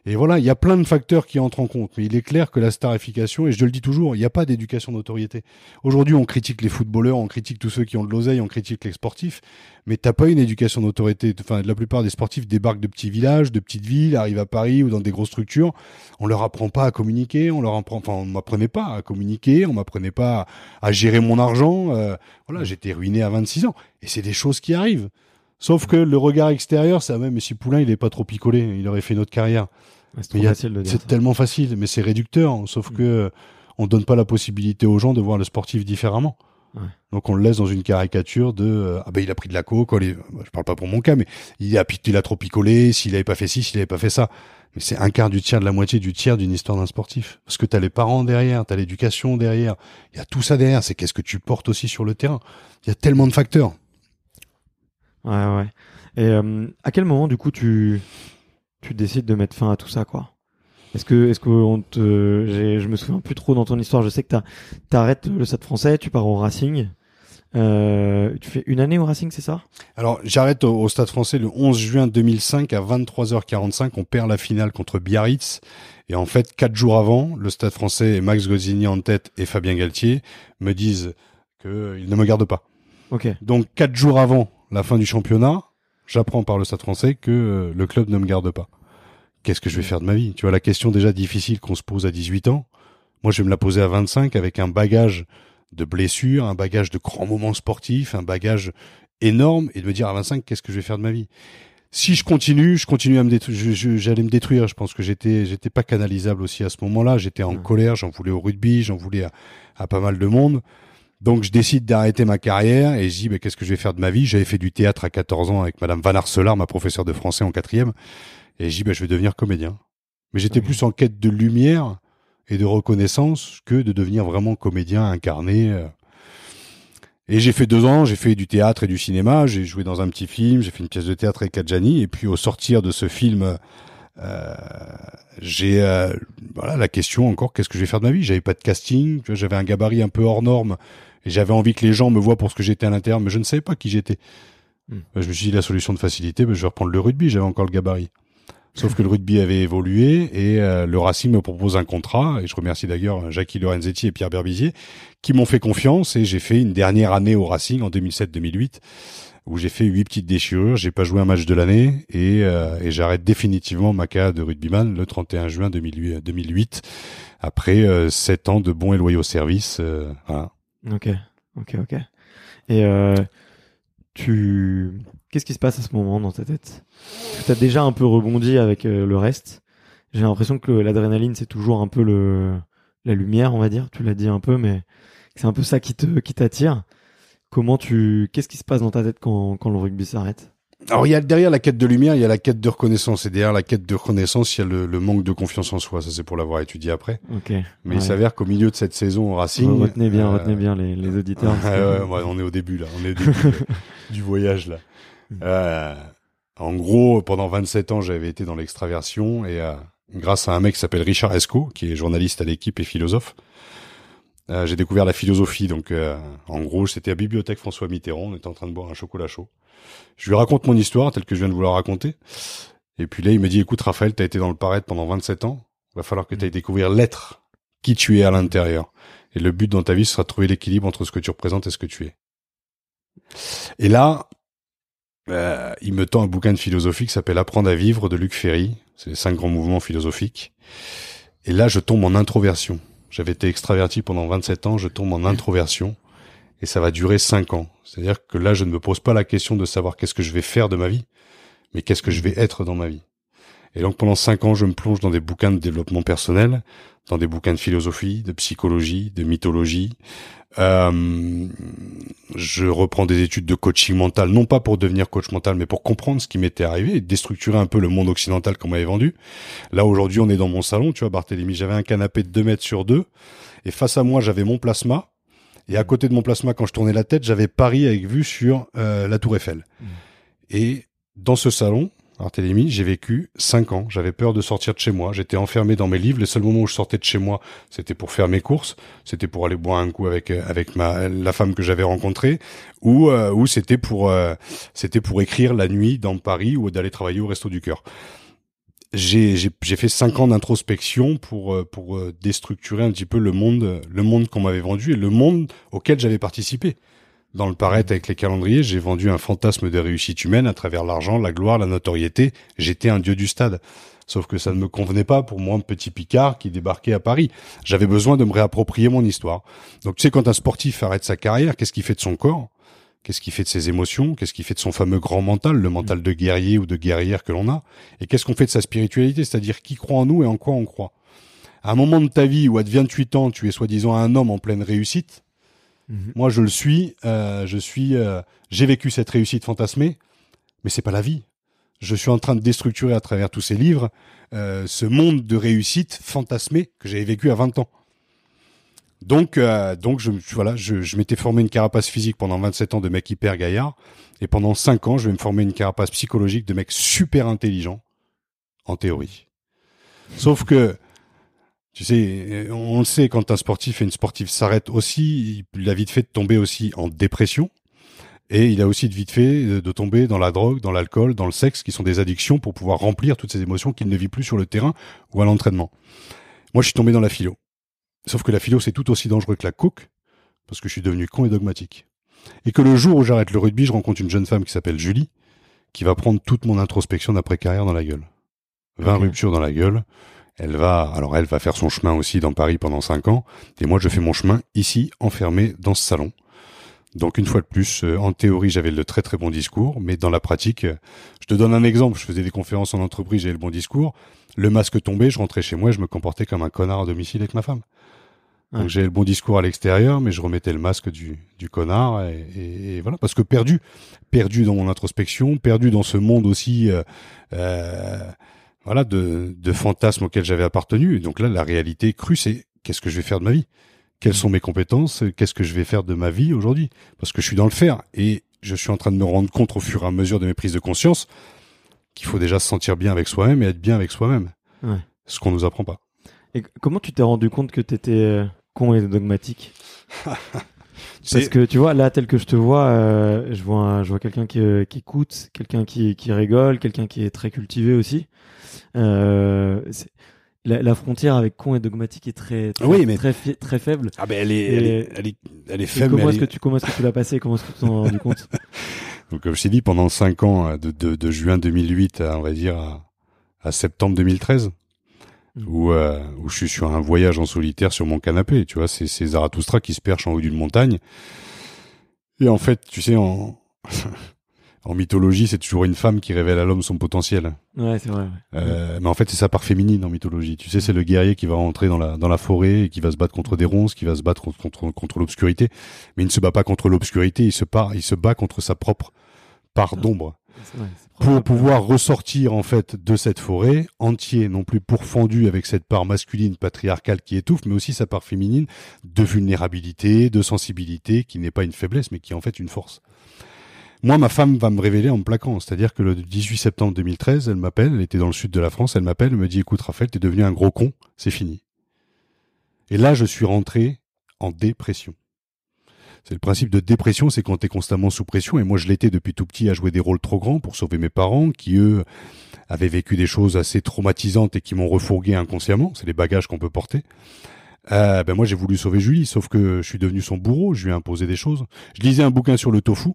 Et voilà, il y a plein de facteurs qui entrent en compte, mais il est clair que la starification, et je le dis toujours, il n'y a pas d'éducation d'autorité. Aujourd'hui, on critique les footballeurs, on critique tous ceux qui ont de l'oseille, on critique les sportifs, mais t'as pas une éducation d'autorité. Enfin, la plupart des sportifs débarquent de petits villages, de petites villes, arrivent à Paris ou dans des grosses structures. On leur apprend pas à communiquer, on leur apprend, enfin, on m'apprenait pas à communiquer, on m'apprenait pas à, gérer mon argent. Euh, voilà, j'étais ruiné à 26 ans, et c'est des choses qui arrivent. Sauf que le regard extérieur, ça même, si Poulain, il est pas trop picolé, il aurait fait notre carrière. C'est tellement facile, mais c'est réducteur. Sauf mm. que on donne pas la possibilité aux gens de voir le sportif différemment. Donc on le laisse dans une caricature de euh, ah ben il a pris de la coke, je parle pas pour mon cas, mais il a il a trop picolé, s'il avait pas fait ci, s'il avait pas fait ça. Mais c'est un quart du tiers de la moitié du tiers d'une histoire d'un sportif. Parce que tu as les parents derrière, tu as l'éducation derrière, il y a tout ça derrière, c'est qu'est-ce que tu portes aussi sur le terrain. Il y a tellement de facteurs. Ouais ouais. Et euh, à quel moment du coup tu tu décides de mettre fin à tout ça, quoi. Est-ce que, est-ce que on te, je me souviens plus trop dans ton histoire. Je sais que tu arrêtes le Stade Français, tu pars au Racing. Euh, tu fais une année au Racing, c'est ça? Alors j'arrête au, Stade Français le 11 juin 2005 à 23h45. On perd la finale contre Biarritz. Et en fait, quatre jours avant, le Stade Français et Max Gozzini en tête et Fabien Galtier me disent qu'ils ne me gardent pas. Ok. Donc quatre jours avant la fin du championnat, j'apprends par le Stade français que euh, le club ne me garde pas. Qu'est-ce que je vais faire de ma vie? Tu vois, la question déjà difficile qu'on se pose à 18 ans. Moi, je vais me la poser à 25 avec un bagage de blessures, un bagage de grands moments sportifs, un bagage énorme, et de me dire à 25, qu'est-ce que je vais faire de ma vie? Si je continue, je continue à me détruire, j'allais me détruire. Je pense que j'étais, j'étais pas canalisable aussi à ce moment-là. J'étais en colère, j'en voulais au rugby, j'en voulais à, pas mal de monde. Donc je décide d'arrêter ma carrière et je dis bah, qu'est-ce que je vais faire de ma vie? J'avais fait du théâtre à 14 ans avec Madame Van Arcelard, ma professeure de français en quatrième, et je dis bah, je vais devenir comédien. Mais j'étais plus en quête de lumière et de reconnaissance que de devenir vraiment comédien incarné. Euh. Et j'ai fait deux ans, j'ai fait du théâtre et du cinéma, j'ai joué dans un petit film, j'ai fait une pièce de théâtre avec Adjani, et puis au sortir de ce film, j'ai euh, voilà la question encore, qu'est-ce que je vais faire de ma vie? J'avais pas de casting, j'avais un gabarit un peu hors norme, et j'avais envie que les gens me voient pour ce que j'étais à l'intérieur, mais je ne savais pas qui j'étais. Hmm. Je me suis dit la solution de facilité, ben, je vais reprendre le rugby, j'avais encore le gabarit. Sauf que le rugby avait évolué et euh, le Racing me propose un contrat. Et je remercie d'ailleurs Jackie Lorenzetti et Pierre Berbizier qui m'ont fait confiance. Et j'ai fait une dernière année au Racing en 2007-2008 où j'ai fait huit petites déchirures. J'ai pas joué un match de l'année et, euh, et j'arrête définitivement ma carrière de rugbyman le 31 juin 2008 après euh, sept ans de bons et loyaux services. voilà. Ok, ok, ok. Et tu Qu'est-ce qui se passe à ce moment dans ta tête? Tu as déjà un peu rebondi avec euh, le reste. J'ai l'impression que l'adrénaline, c'est toujours un peu le la lumière, on va dire. Tu l'as dit un peu, mais c'est un peu ça qui te qui t'attire. Comment tu Qu'est-ce qui se passe dans ta tête quand, quand le rugby s'arrête? Alors il y a derrière la quête de lumière, il y a la quête de reconnaissance et derrière la quête de reconnaissance, il y a le, manque de confiance en soi. Ça c'est pour l'avoir étudié après. Mais il s'avère qu'au milieu de cette saison au Racing, retenez bien, euh, retenez bien les, les auditeurs. ouais, on est au début là, on est au début du voyage là. Mm. Euh, en gros, pendant 27 ans, j'avais été dans l'extraversion et euh, grâce à un mec qui s'appelle Richard Esco, qui est journaliste à l'équipe et philosophe, euh, j'ai découvert la philosophie. Donc, euh, en gros, c'était à bibliothèque François Mitterrand. On était en train de boire un chocolat chaud. Je lui raconte mon histoire telle que je viens de vous la raconter. Et puis là, il me dit, écoute, Raphaël, t'as été dans le paraître pendant 27 ans. Va falloir que tu ailles découvrir l'être, qui tu es à l'intérieur. Et le but dans ta vie sera de trouver l'équilibre entre ce que tu représentes et ce que tu es. Et là, euh, il me tend un bouquin de philosophie qui s'appelle Apprendre à vivre de Luc Ferry. C'est les cinq grands mouvements philosophiques. Et là, je tombe en introversion. J'avais été extraverti pendant 27 ans, je tombe en introversion. Et ça va durer cinq ans. C'est-à-dire que là, je ne me pose pas la question de savoir qu'est-ce que je vais faire de ma vie, mais qu'est-ce que je vais être dans ma vie. Et donc pendant cinq ans, je me plonge dans des bouquins de développement personnel, dans des bouquins de philosophie, de psychologie, de mythologie, euh, je reprends des études de coaching mental, non pas pour devenir coach mental, mais pour comprendre ce qui m'était arrivé et déstructurer un peu le monde occidental qu'on m'avait vendu. Là, aujourd'hui, on est dans mon salon, tu vois, Barthélémy, j'avais un canapé de 2 mètres sur 2, et face à moi, j'avais mon plasma, et à côté de mon plasma, quand je tournais la tête, j'avais Paris avec vue sur euh, la Tour Eiffel. Mmh. Et dans ce salon, Barthélemy, j'ai vécu cinq ans. J'avais peur de sortir de chez moi. J'étais enfermé dans mes livres. Le seul moment où je sortais de chez moi, c'était pour faire mes courses. C'était pour aller boire un coup avec euh, avec ma la femme que j'avais rencontrée, ou euh, ou c'était pour euh, c'était pour écrire la nuit dans Paris ou d'aller travailler au Resto du Cœur. J'ai j'ai fait cinq ans d'introspection pour pour déstructurer un petit peu le monde le monde qu'on m'avait vendu et le monde auquel j'avais participé. Dans le paraître avec les calendriers, j'ai vendu un fantasme de réussite humaine à travers l'argent, la gloire, la notoriété. J'étais un dieu du stade. Sauf que ça ne me convenait pas pour moi, un petit Picard qui débarquait à Paris. J'avais besoin de me réapproprier mon histoire. Donc tu sais, quand un sportif arrête sa carrière, qu'est-ce qu'il fait de son corps? Qu'est-ce qu'il fait de ses émotions? Qu'est-ce qu'il fait de son fameux grand mental, le mental de guerrier ou de guerrière que l'on a? Et qu'est-ce qu'on fait de sa spiritualité? C'est-à-dire qui croit en nous et en quoi on croit? À un moment de ta vie où à 28 ans, tu es soi-disant un homme en pleine réussite, Mhm. Moi, je le suis. Euh, je suis. Euh, j'ai vécu cette réussite fantasmée, mais c'est pas la vie. Je suis en train de déstructurer à travers tous ces livres euh, ce monde de réussite fantasmé que j'avais vécu à 20 ans. Donc, donc je, voilà, je, je m'étais formé une carapace physique pendant 27 ans de mec hyper gaillard, et pendant 5 ans, je vais me former une carapace psychologique de mec super intelligent, en théorie. Sauf que tu sais, on le sait, quand un sportif et une sportive s'arrêtent aussi, il a vite fait de tomber aussi en dépression. Et il a aussi vite fait de tomber dans la drogue, dans l'alcool, dans le sexe, qui sont des addictions pour pouvoir remplir toutes ces émotions qu'il ne vit plus sur le terrain ou à l'entraînement. Moi, je suis tombé dans la philo. Sauf que la philo, c'est tout aussi dangereux que la coke, parce que je suis devenu con et dogmatique. Et que le jour où j'arrête le rugby, je rencontre une jeune femme qui s'appelle Julie, qui va prendre toute mon introspection d'après-carrière dans la gueule. 20 ruptures dans la gueule, Elle va, alors elle va faire son chemin aussi dans Paris pendant cinq ans, et moi je fais mon chemin ici, enfermé dans ce salon. Donc une fois de plus, euh, en théorie j'avais le très très bon discours, mais dans la pratique, euh, je te donne un exemple, je faisais des conférences en entreprise, j'avais le bon discours, le masque tombait, je rentrais chez moi, je me comportais comme un connard à domicile avec ma femme. Donc Ouais. j'avais le bon discours à l'extérieur, mais je remettais le masque du, du connard, et, et- et voilà, parce que perdu, perdu dans mon introspection, perdu dans ce monde aussi, euh, euh, voilà, de, de fantasmes auxquels j'avais appartenu. Et donc là, la réalité crue, c'est qu'est-ce que je vais faire de ma vie? Quelles sont mes compétences? Qu'est-ce que je vais faire de ma vie aujourd'hui? Parce que je suis dans le faire et je suis en train de me rendre compte au fur et à mesure de mes prises de conscience qu'il faut déjà se sentir bien avec soi-même et être bien avec soi-même. Ouais. Ce qu'on nous apprend pas. Et comment tu t'es rendu compte que t'étais euh, con et dogmatique? Parce que tu vois, là, tel que je te vois, euh, je vois, un- je vois quelqu'un qui, euh, qui écoute, quelqu'un qui, qui rigole, quelqu'un qui est très cultivé aussi. Euh, la, la frontière avec con et dogmatique est très, très, Oui, mais- très, faible. Ah ben elle est, Et- elle est, elle est, elle est Et faible. comment est-ce que tu, comment est-ce que tu l'as passé? Comment est-ce que tu t'en rendu compte? Donc, comme je t'ai dit, pendant cinq ans, euh, de, de, de juin 2008 à, on va dire, à, à septembre 2013, Mhm. où, euh, où je suis sur un voyage en solitaire sur mon canapé. Tu vois, c'est, c'est Zarathustra qui se perche en haut d'une montagne. Et en fait, tu sais, en, en mythologie, c'est toujours une femme qui révèle à l'homme son potentiel. Ouais, c'est vrai. ouais. Euh, Mais en fait, c'est sa part féminine en mythologie. Tu sais, c'est le guerrier qui va rentrer dans la dans la forêt et qui va se battre contre des ronces, qui va se battre contre contre, contre l'obscurité. Mais il ne se bat pas contre l'obscurité, il se bat, il se bat contre sa propre part d'ombre vrai, c'est pour pouvoir ressortir en fait de cette forêt entier, non plus pourfendu avec cette part masculine patriarcale qui étouffe, mais aussi sa part féminine de vulnérabilité, de sensibilité, qui n'est pas une faiblesse, mais qui est en fait une force. Moi, ma femme va me révéler en me plaquant, c'est-à-dire que le 18 septembre 2013, elle m'appelle, elle était dans le sud de la France, elle m'appelle, elle me dit, écoute Raphaël, t'es devenu un gros con, c'est fini. Et là, je suis rentré en dépression. C'est le principe de dépression, c'est quand t'es constamment sous pression. Et moi, je l'étais depuis tout petit à jouer des rôles trop grands pour sauver mes parents, qui eux avaient vécu des choses assez traumatisantes et qui m'ont refourgué inconsciemment. C'est les bagages qu'on peut porter. Euh, ben moi, j'ai voulu sauver Julie, sauf que je suis devenu son bourreau. Je lui ai imposé des choses. Je lisais un bouquin sur le tofu.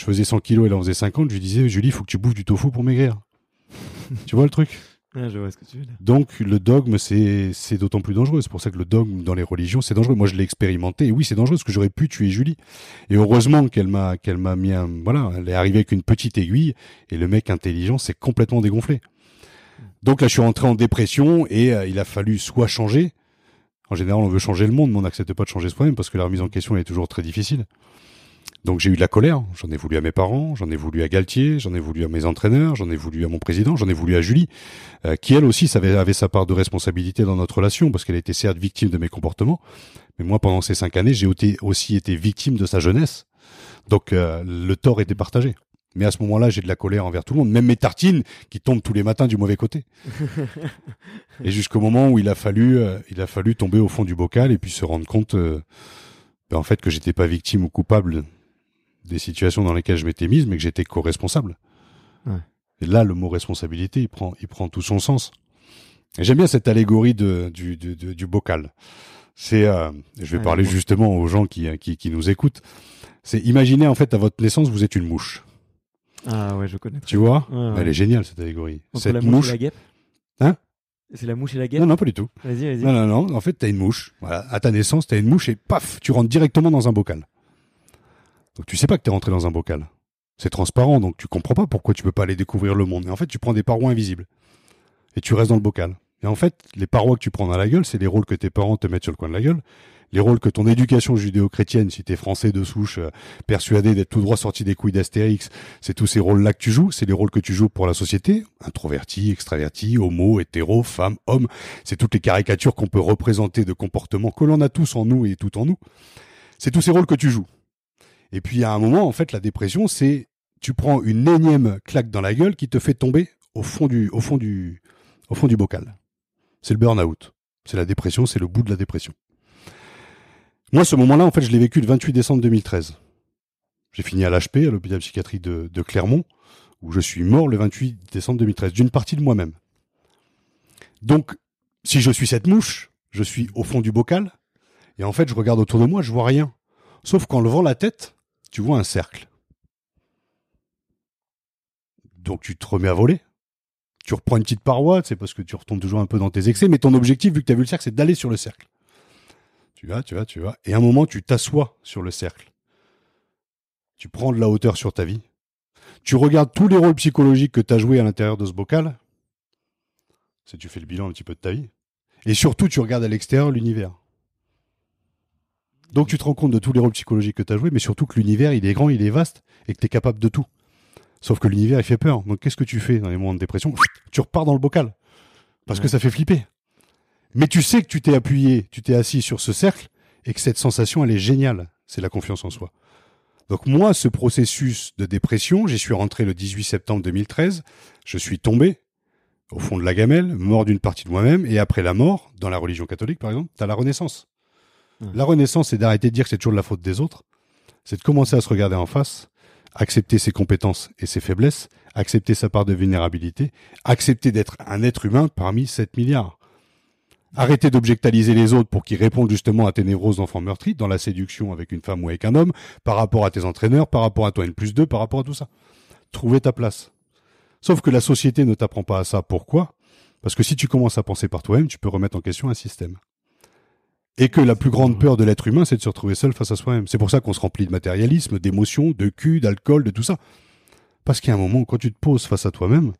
Je faisais 100 kilos, elle en faisait 50. Je lui disais, Julie, il faut que tu bouffes du tofu pour maigrir. tu vois le truc? Je vois ce que tu veux dire. donc le dogme, c'est c'est d'autant plus dangereux. C'est pour ça que le dogme dans les religions, c'est dangereux. Moi, je l'ai expérimenté. Et oui, c'est dangereux parce que j'aurais pu tuer Julie. Et heureusement qu'elle m'a qu'elle m'a mis un voilà, elle est arrivée avec une petite aiguille et le mec intelligent s'est complètement dégonflé. Donc là, je suis rentré en dépression et euh, il a fallu soit changer. En général, on veut changer le monde, mais on n'accepte pas de changer soi-même parce que la remise en question elle est toujours très difficile. Donc j'ai eu de la colère, j'en ai voulu à mes parents, j'en ai voulu à Galtier, j'en ai voulu à mes entraîneurs, j'en ai voulu à mon président, j'en ai voulu à Julie, euh, qui elle aussi savait, avait sa part de responsabilité dans notre relation, parce qu'elle était certes victime de mes comportements, mais moi pendant ces cinq années, j'ai aussi été victime de sa jeunesse. Donc euh, le tort était partagé. Mais à ce moment-là, j'ai de la colère envers tout le monde, même mes tartines qui tombent tous les matins du mauvais côté. et jusqu'au moment où il a fallu, euh, il a fallu tomber au fond du bocal et puis se rendre compte, euh, ben, en fait, que j'étais pas victime ou coupable des situations dans lesquelles je m'étais mise, mais que j'étais co-responsable. Ouais. Et là, le mot responsabilité, il prend, il prend tout son sens. J'aime bien cette allégorie de, du, du, bocal. C'est, euh, je vais Ouais, parler justement aux gens qui, qui, qui nous écoutent. C'est imaginez en fait à votre naissance, vous êtes une mouche. Ah ouais, je connais. Tu vois Ouais, ouais. Elle est géniale cette allégorie. Entre cette la mouche, et la guêpe Hein C'est la mouche et la guêpe Non, non, pas du tout. Vas-y, vas-y. Non, non, non. En fait, t'as une mouche. Voilà. À ta naissance, t'as une mouche et paf, tu rentres directement dans un bocal. Donc tu sais pas que t'es rentré dans un bocal. C'est transparent, donc tu comprends pas pourquoi tu peux pas aller découvrir le monde. Et en fait, tu prends des parois invisibles. Et tu restes dans le bocal. Et en fait, les parois que tu prends dans la gueule, c'est les rôles que tes parents te mettent sur le coin de la gueule. Les rôles que ton éducation judéo-chrétienne, si t'es français de souche, euh, persuadé d'être tout droit sorti des couilles d'Astérix, c'est tous ces rôles-là que tu joues. C'est les rôles que tu joues pour la société. Introverti, extraverti, homo, hétéro, femme, homme. C'est toutes les caricatures qu'on peut représenter de comportements que l'on a tous en nous et tout en nous. C'est tous ces rôles que tu joues. Et puis à un moment, en fait, la dépression, c'est tu prends une énième claque dans la gueule qui te fait tomber au fond du, au fond du, au fond du bocal. C'est le burn-out. C'est la dépression, c'est le bout de la dépression. Moi, ce moment-là, en fait, je l'ai vécu le 28 décembre 2013. J'ai fini à l'HP, à l'hôpital psychiatrique de, de Clermont, où je suis mort le 28 décembre 2013, d'une partie de moi-même. Donc, si je suis cette mouche, je suis au fond du bocal, et en fait, je regarde autour de moi, je vois rien. Sauf qu'en levant la tête, tu vois un cercle. Donc tu te remets à voler. tu reprends une petite paroi, c'est parce que tu retombes toujours un peu dans tes excès, mais ton objectif, vu que tu as vu le cercle, c'est d'aller sur le cercle. Tu vas, tu vas, tu vas. Et à un moment, tu t'assois sur le cercle. Tu prends de la hauteur sur ta vie. Tu regardes tous les rôles psychologiques que tu as joués à l'intérieur de ce bocal. C'est tu fais le bilan un petit peu de ta vie. Et surtout, tu regardes à l'extérieur l'univers. Donc tu te rends compte de tous les rôles psychologiques que tu as joués, mais surtout que l'univers, il est grand, il est vaste, et que tu es capable de tout. Sauf que l'univers, il fait peur. Donc qu'est-ce que tu fais dans les moments de dépression? Tu repars dans le bocal. Parce que ça fait flipper. Mais tu sais que tu t'es appuyé, tu t'es assis sur ce cercle, et que cette sensation, elle est géniale. C'est la confiance en soi. Donc moi, ce processus de dépression, j'y suis rentré le 18 septembre 2013, je suis tombé au fond de la gamelle, mort d'une partie de moi-même, et après la mort, dans la religion catholique par exemple, tu as la renaissance. La renaissance, c'est d'arrêter de dire que c'est toujours la faute des autres, c'est de commencer à se regarder en face, accepter ses compétences et ses faiblesses, accepter sa part de vulnérabilité, accepter d'être un être humain parmi 7 milliards. Arrêter d'objectaliser les autres pour qu'ils répondent justement à tes névroses d'enfants meurtris dans la séduction avec une femme ou avec un homme, par rapport à tes entraîneurs, par rapport à toi N plus 2, par rapport à tout ça. Trouver ta place. Sauf que la société ne t'apprend pas à ça. Pourquoi? Parce que si tu commences à penser par toi-même, tu peux remettre en question un système. Et que la plus grande peur de l'être humain, c'est de se retrouver seul face à soi-même. C'est pour ça qu'on se remplit de matérialisme, d'émotions, de cul, d'alcool, de tout ça. Parce qu'il y a un moment, quand tu te poses face à toi-même,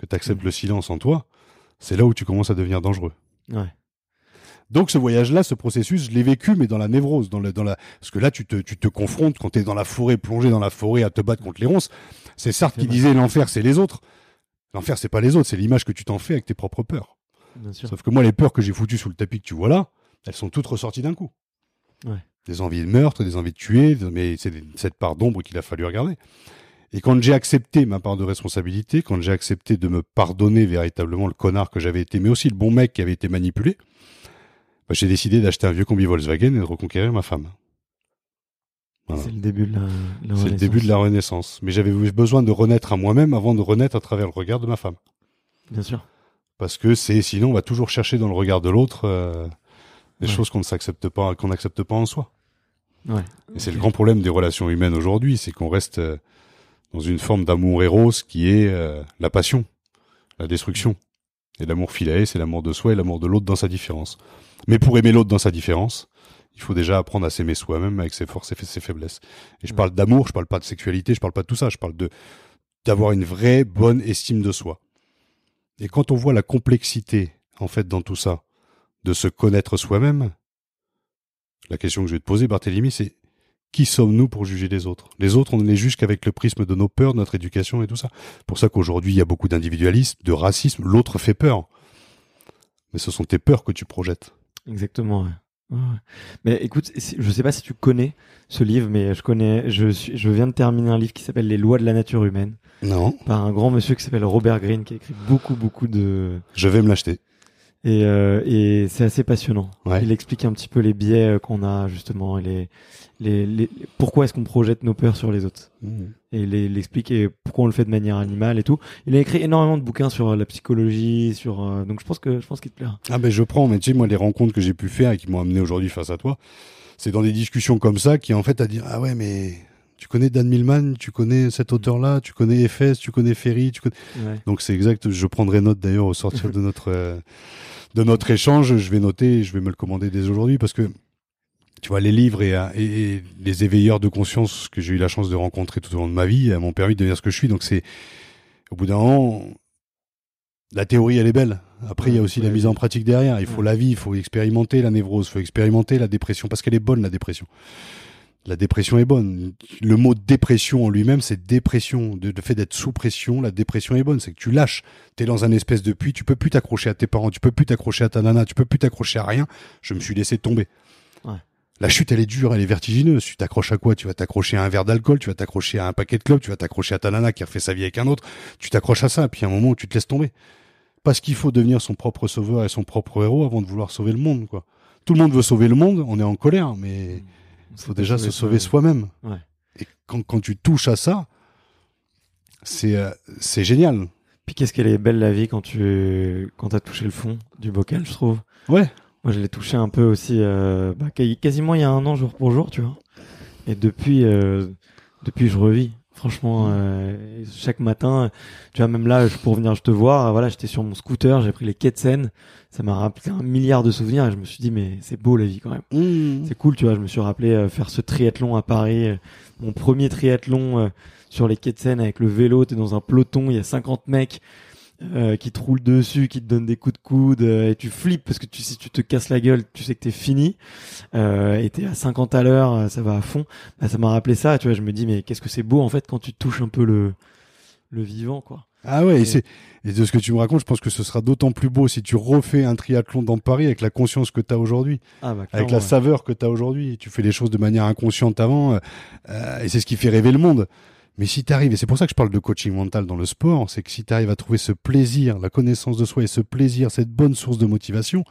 que tu acceptes le silence en toi, c'est là où tu commences à devenir dangereux. Ouais. Donc ce voyage-là, ce processus, je l'ai vécu, mais dans la névrose, dans, le, dans la, parce que là, tu te, tu te confrontes quand tu es dans la forêt, plongé dans la forêt, à te battre contre les ronces. C'est Sartre qui disait l'enfer, c'est les autres. L'enfer, c'est pas les autres, c'est l'image que tu t'en fais avec tes propres peurs. Bien sûr. Sauf que moi, les peurs que j'ai foutues sous le tapis que tu vois là, elles sont toutes ressorties d'un coup. Ouais. Des envies de meurtre, des envies de tuer, mais c'est cette part d'ombre qu'il a fallu regarder. Et quand j'ai accepté ma part de responsabilité, quand j'ai accepté de me pardonner véritablement le connard que j'avais été, mais aussi le bon mec qui avait été manipulé, bah, j'ai décidé d'acheter un vieux combi Volkswagen et de reconquérir ma femme. Voilà. C'est le début de la, la C'est le début de la renaissance. Mais j'avais besoin de renaître à moi-même avant de renaître à travers le regard de ma femme. Bien sûr. Parce que c'est sinon on va toujours chercher dans le regard de l'autre euh, des Ouais. choses qu'on ne s'accepte pas, qu'on n'accepte pas en soi. Ouais. Et c'est le grand problème des relations humaines aujourd'hui, c'est qu'on reste euh, dans une forme d'amour éros qui est euh, la passion, la destruction. Et l'amour philae, c'est l'amour de soi et l'amour de l'autre dans sa différence. Mais pour aimer l'autre dans sa différence, il faut déjà apprendre à s'aimer soi-même avec ses forces et ses faiblesses. Et je parle d'amour, je parle pas de sexualité, je parle pas de tout ça, je parle de d'avoir une vraie bonne estime de soi. Et quand on voit la complexité, en fait, dans tout ça, de se connaître soi-même, la question que je vais te poser, Barthélemy, c'est qui sommes-nous pour juger les autres? Les autres, on ne les juge qu'avec le prisme de nos peurs, de notre éducation et tout ça. C'est pour ça qu'aujourd'hui, il y a beaucoup d'individualisme, de racisme. L'autre fait peur. Mais ce sont tes peurs que tu projettes. Exactement. ouais. Ouais, ouais. Mais écoute, je sais pas si tu connais ce livre, mais je connais. Je suis, je viens de terminer un livre qui s'appelle Les lois de la nature humaine Non. par un grand monsieur qui s'appelle Robert Greene qui a écrit beaucoup beaucoup de Je vais me l'acheter. Et, euh, et c'est assez passionnant. Ouais. Il explique un petit peu les biais euh, qu'on a justement les, les, les pourquoi est-ce qu'on projette nos peurs sur les autres et il, explique et pourquoi on le fait de manière animale et tout. Il a écrit énormément de bouquins sur la psychologie, sur euh, donc je pense que je pense qu'il te plaira. Ah ben je prends, mais tu sais, moi, les rencontres que j'ai pu faire et qui m'ont amené aujourd'hui face à toi, c'est dans des discussions comme ça qui en fait à dire ah ouais mais tu connais Dan Millman, tu connais cet auteur-là, tu connais Efes, tu connais Ferry, tu connais Ouais. donc c'est exact. Je prendrai note d'ailleurs au sortir de notre euh, de notre échange. Je vais noter, je vais me le commander dès aujourd'hui parce que tu vois les livres et, euh, et, et les éveilleurs de conscience que j'ai eu la chance de rencontrer tout au long de ma vie m'ont permis de devenir ce que je suis. Donc c'est au bout d'un moment, la théorie elle est belle. Après il y a aussi la mise en pratique derrière. Il faut Ouais. la vie, il faut expérimenter la névrose, il faut expérimenter la dépression parce qu'elle est bonne la dépression. La dépression est bonne. Le mot dépression en lui-même, c'est dépression. De- Le fait d'être sous pression, la dépression est bonne. C'est que tu lâches. T'es dans un espèce de puits. Tu peux plus t'accrocher à tes parents. Tu peux plus t'accrocher à ta nana. Tu peux plus t'accrocher à rien. Je me suis laissé tomber. Ouais. La chute, elle est dure, elle est vertigineuse. Tu t'accroches à quoi? Tu vas t'accrocher à un verre d'alcool, tu vas t'accrocher à un paquet de clopes, tu vas t'accrocher à ta nana qui a fait sa vie avec un autre. Tu t'accroches à ça, puis à un moment où tu te laisses tomber. Parce qu'il faut devenir son propre sauveur et son propre héros avant de vouloir sauver le monde, quoi. Tout le monde veut sauver le monde, on est en colère, mais il faut déjà se sauver soi-même. Ouais. Et quand, quand tu touches à ça, c'est euh, c'est génial. Puis qu'est-ce qu'elle est belle la vie quand tu quand t'as touché le fond du bocal, je trouve. Ouais. Moi, je l'ai touché un peu aussi, euh, bah, quasi- quasiment il y a un an jour pour jour, tu vois. Et depuis, euh, depuis, je revis. Franchement, euh, chaque matin, tu vois, même là, je- pour venir je te voir, voilà, j'étais sur mon scooter, j'ai pris les quais de Seine. Ça m'a rappelé un milliard de souvenirs et je me suis dit, mais c'est beau la vie quand même. Mmh. C'est cool, tu vois. Je me suis rappelé euh, faire ce triathlon à Paris, euh, mon premier triathlon euh, sur les quais de Seine avec le vélo. T'es dans un peloton, il y a 50 mecs euh, qui te roulent dessus, qui te donnent des coups de coude euh, et tu flippes parce que tu, si tu te casses la gueule, tu sais que t'es fini. Euh, et t'es à 50 à l'heure, ça va à fond. Bah, ça m'a rappelé ça, tu vois. Je me dis, mais qu'est-ce que c'est beau en fait quand tu touches un peu le le vivant, quoi. Ah ouais, et, Et- c'est, et de ce que tu me racontes, je pense que ce sera d'autant plus beau si tu refais un triathlon dans Paris avec la conscience que tu as aujourd'hui, Ah bah avec la ouais. saveur que tu as aujourd'hui. Tu fais les choses de manière inconsciente avant, euh, et c'est ce qui fait rêver le monde. Mais si tu arrives, et c'est pour ça que je parle de coaching mental dans le sport, c'est que si tu arrives à trouver ce plaisir, la connaissance de soi et ce plaisir, cette bonne source de motivation,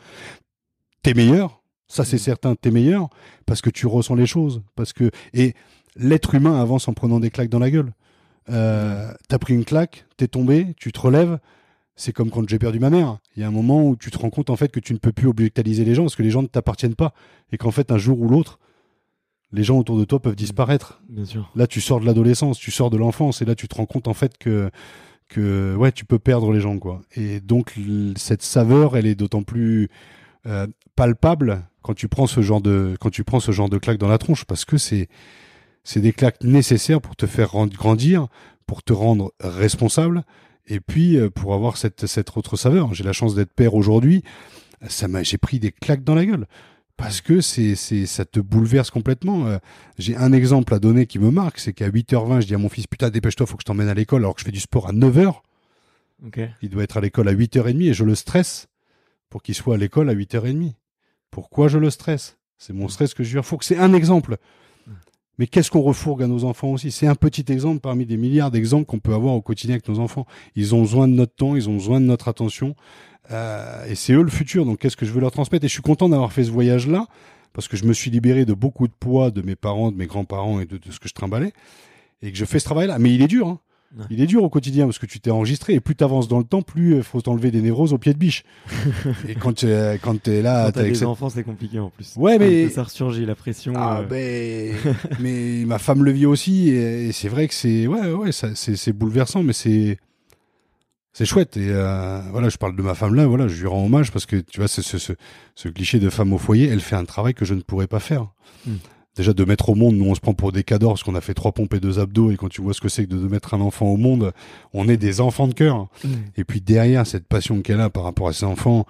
t'es meilleur. Ça, c'est Mhm. certain, t'es meilleur parce que tu ressens les choses. Parce que, et l'être humain avance en prenant des claques dans la gueule. Euh, t'as pris une claque, t'es tombé, tu te relèves. C'est comme quand j'ai perdu ma mère. Il y a un moment où tu te rends compte en fait que tu ne peux plus objectaliser les gens parce que les gens ne t'appartiennent pas et qu'en fait un jour ou l'autre, les gens autour de toi peuvent disparaître. Bien sûr. Là, tu sors de l'adolescence, tu sors de l'enfance et là tu te rends compte en fait que que ouais, tu peux perdre les gens quoi. Et donc cette saveur, elle est d'autant plus euh, palpable quand tu prends ce genre de quand tu prends ce genre de claque dans la tronche parce que c'est c'est des claques nécessaires pour te faire rendre- grandir, pour te rendre responsable et puis euh, pour avoir cette cette autre saveur. J'ai la chance d'être père aujourd'hui. Ça m'a j'ai pris des claques dans la gueule parce que c'est c'est ça te bouleverse complètement. Euh, j'ai un exemple à donner qui me marque, c'est qu'à 8h20, je dis à mon fils "Putain, dépêche-toi, faut que je t'emmène à l'école alors que je fais du sport à 9h." Ok. Il doit être à l'école à 8h30 et je le stresse pour qu'il soit à l'école à 8h30. Pourquoi je le stresse? C'est mon stress que je lui faut que c'est un exemple. Mais qu'est-ce qu'on refourgue à nos enfants aussi? C'est un petit exemple parmi des milliards d'exemples qu'on peut avoir au quotidien avec nos enfants. Ils ont besoin de notre temps, ils ont besoin de notre attention. Euh, et c'est eux le futur. Donc qu'est-ce que je veux leur transmettre? Et je suis content d'avoir fait ce voyage-là parce que je me suis libéré de beaucoup de poids de mes parents, de mes grands-parents et de, ce que je trimballais. Et que je fais ce travail-là. Mais il est dur. Hein. Ouais. Il est dur au quotidien parce que tu t'es enregistré et plus tu avances dans le temps, plus il faut t'enlever des névroses au pied de biche. et quand tu es, quand t'es là, Quand t'as des cette- enfants, c'est compliqué en plus. Ouais, mais- ça ressurgit la pression. Ah euh, ben, mais ma femme le vit aussi et, c'est vrai que c'est ouais ouais ça, c'est c'est bouleversant mais c'est c'est chouette et euh, voilà je parle de ma femme là voilà je lui rends hommage parce que tu vois c'est ce, ce ce cliché de femme au foyer elle fait un travail que je ne pourrais pas faire Hmm. Déjà de mettre au monde nous on se prend pour des cadors parce qu'on a fait trois pompes et deux abdos et quand tu vois ce que c'est que de, mettre un enfant au monde on est des enfants de cœur. Et puis derrière cette passion qu'elle a par rapport à ses enfants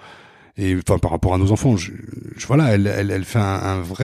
et enfin par rapport à nos enfants je, je- voilà elle elle elle fait un, un vrai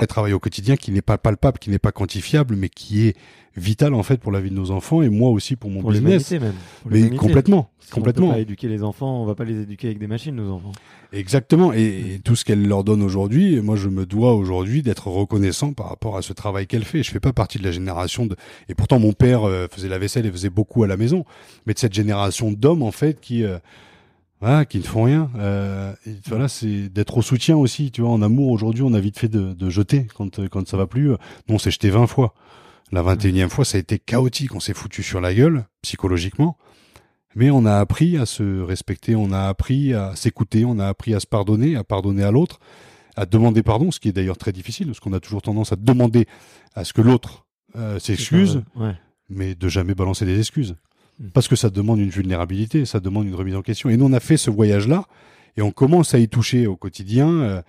un travail au quotidien qui n'est pas palpable, qui n'est pas quantifiable, mais qui est vital en fait pour la vie de nos enfants et moi aussi pour mon pour business. même. Pour Mais complètement, Si complètement. On peut pas éduquer les enfants, on va pas les éduquer avec des machines, nos enfants. Exactement. Et, et tout ce qu'elle leur donne aujourd'hui, moi je me dois aujourd'hui d'être reconnaissant par rapport à ce travail qu'elle fait. Je fais pas partie de la génération de. Et pourtant mon père euh, faisait la vaisselle et faisait beaucoup à la maison, mais de cette génération d'hommes en fait qui euh, voilà, qui ne font rien. Euh, et voilà, c'est d'être au soutien aussi. Tu vois, en amour aujourd'hui, on a vite fait de, de jeter quand euh, quand ça va plus. Nous, on s'est jeté 20 fois. La 21e fois, ça a été chaotique. On s'est foutu sur la gueule psychologiquement. Mais on a appris à se respecter, on a appris à s'écouter, on a appris à se pardonner, à pardonner à l'autre, à demander pardon, ce qui est d'ailleurs très difficile, parce qu'on a toujours tendance à demander à ce que l'autre euh, s'excuse, Ouais. mais de jamais balancer des excuses. Mm. Parce que ça demande une vulnérabilité, ça demande une remise en question. Et nous, on a fait ce voyage-là, et on commence à y toucher au quotidien euh,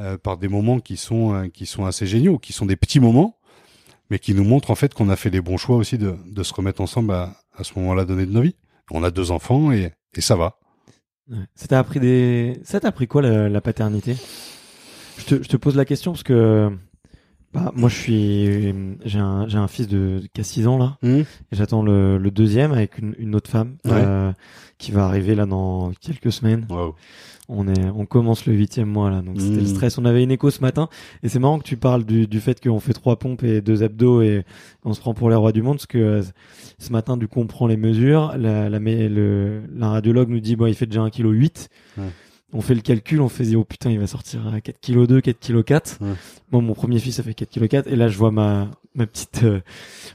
euh, par des moments qui sont, euh, qui sont assez géniaux, qui sont des petits moments, mais qui nous montrent en fait qu'on a fait les bons choix aussi de, de se remettre ensemble à, à ce moment-là donné de nos vies. On a deux enfants et, et ça va. Ça t'a appris des. Ça t'a appris quoi la, la paternité? Je te, je te pose la question parce que Bah, moi, je suis, j'ai un, j'ai un fils de, qui a 6 ans, là. Hum Et j'attends le, le deuxième avec une, une autre femme, Ouais. euh, qui va arriver là dans quelques semaines. Wow. On est, on commence le huitième mois là, donc c'était le Mm. stress. On avait une écho ce matin, et c'est marrant que tu parles du, du fait qu'on fait trois pompes et deux abdos et on se prend pour les rois du monde, parce que euh, ce matin, du coup, on prend les mesures. La, la, le, la radiologue nous dit, bon, il fait déjà 1 kg 8. Ouais. On fait le calcul, on fait, dit, oh putain, il va sortir à 4 kg 2, 4 kg 4. Ouais. Moi, mon premier fils, ça fait 4 kg 4. Et là, je vois ma, ma petite, euh,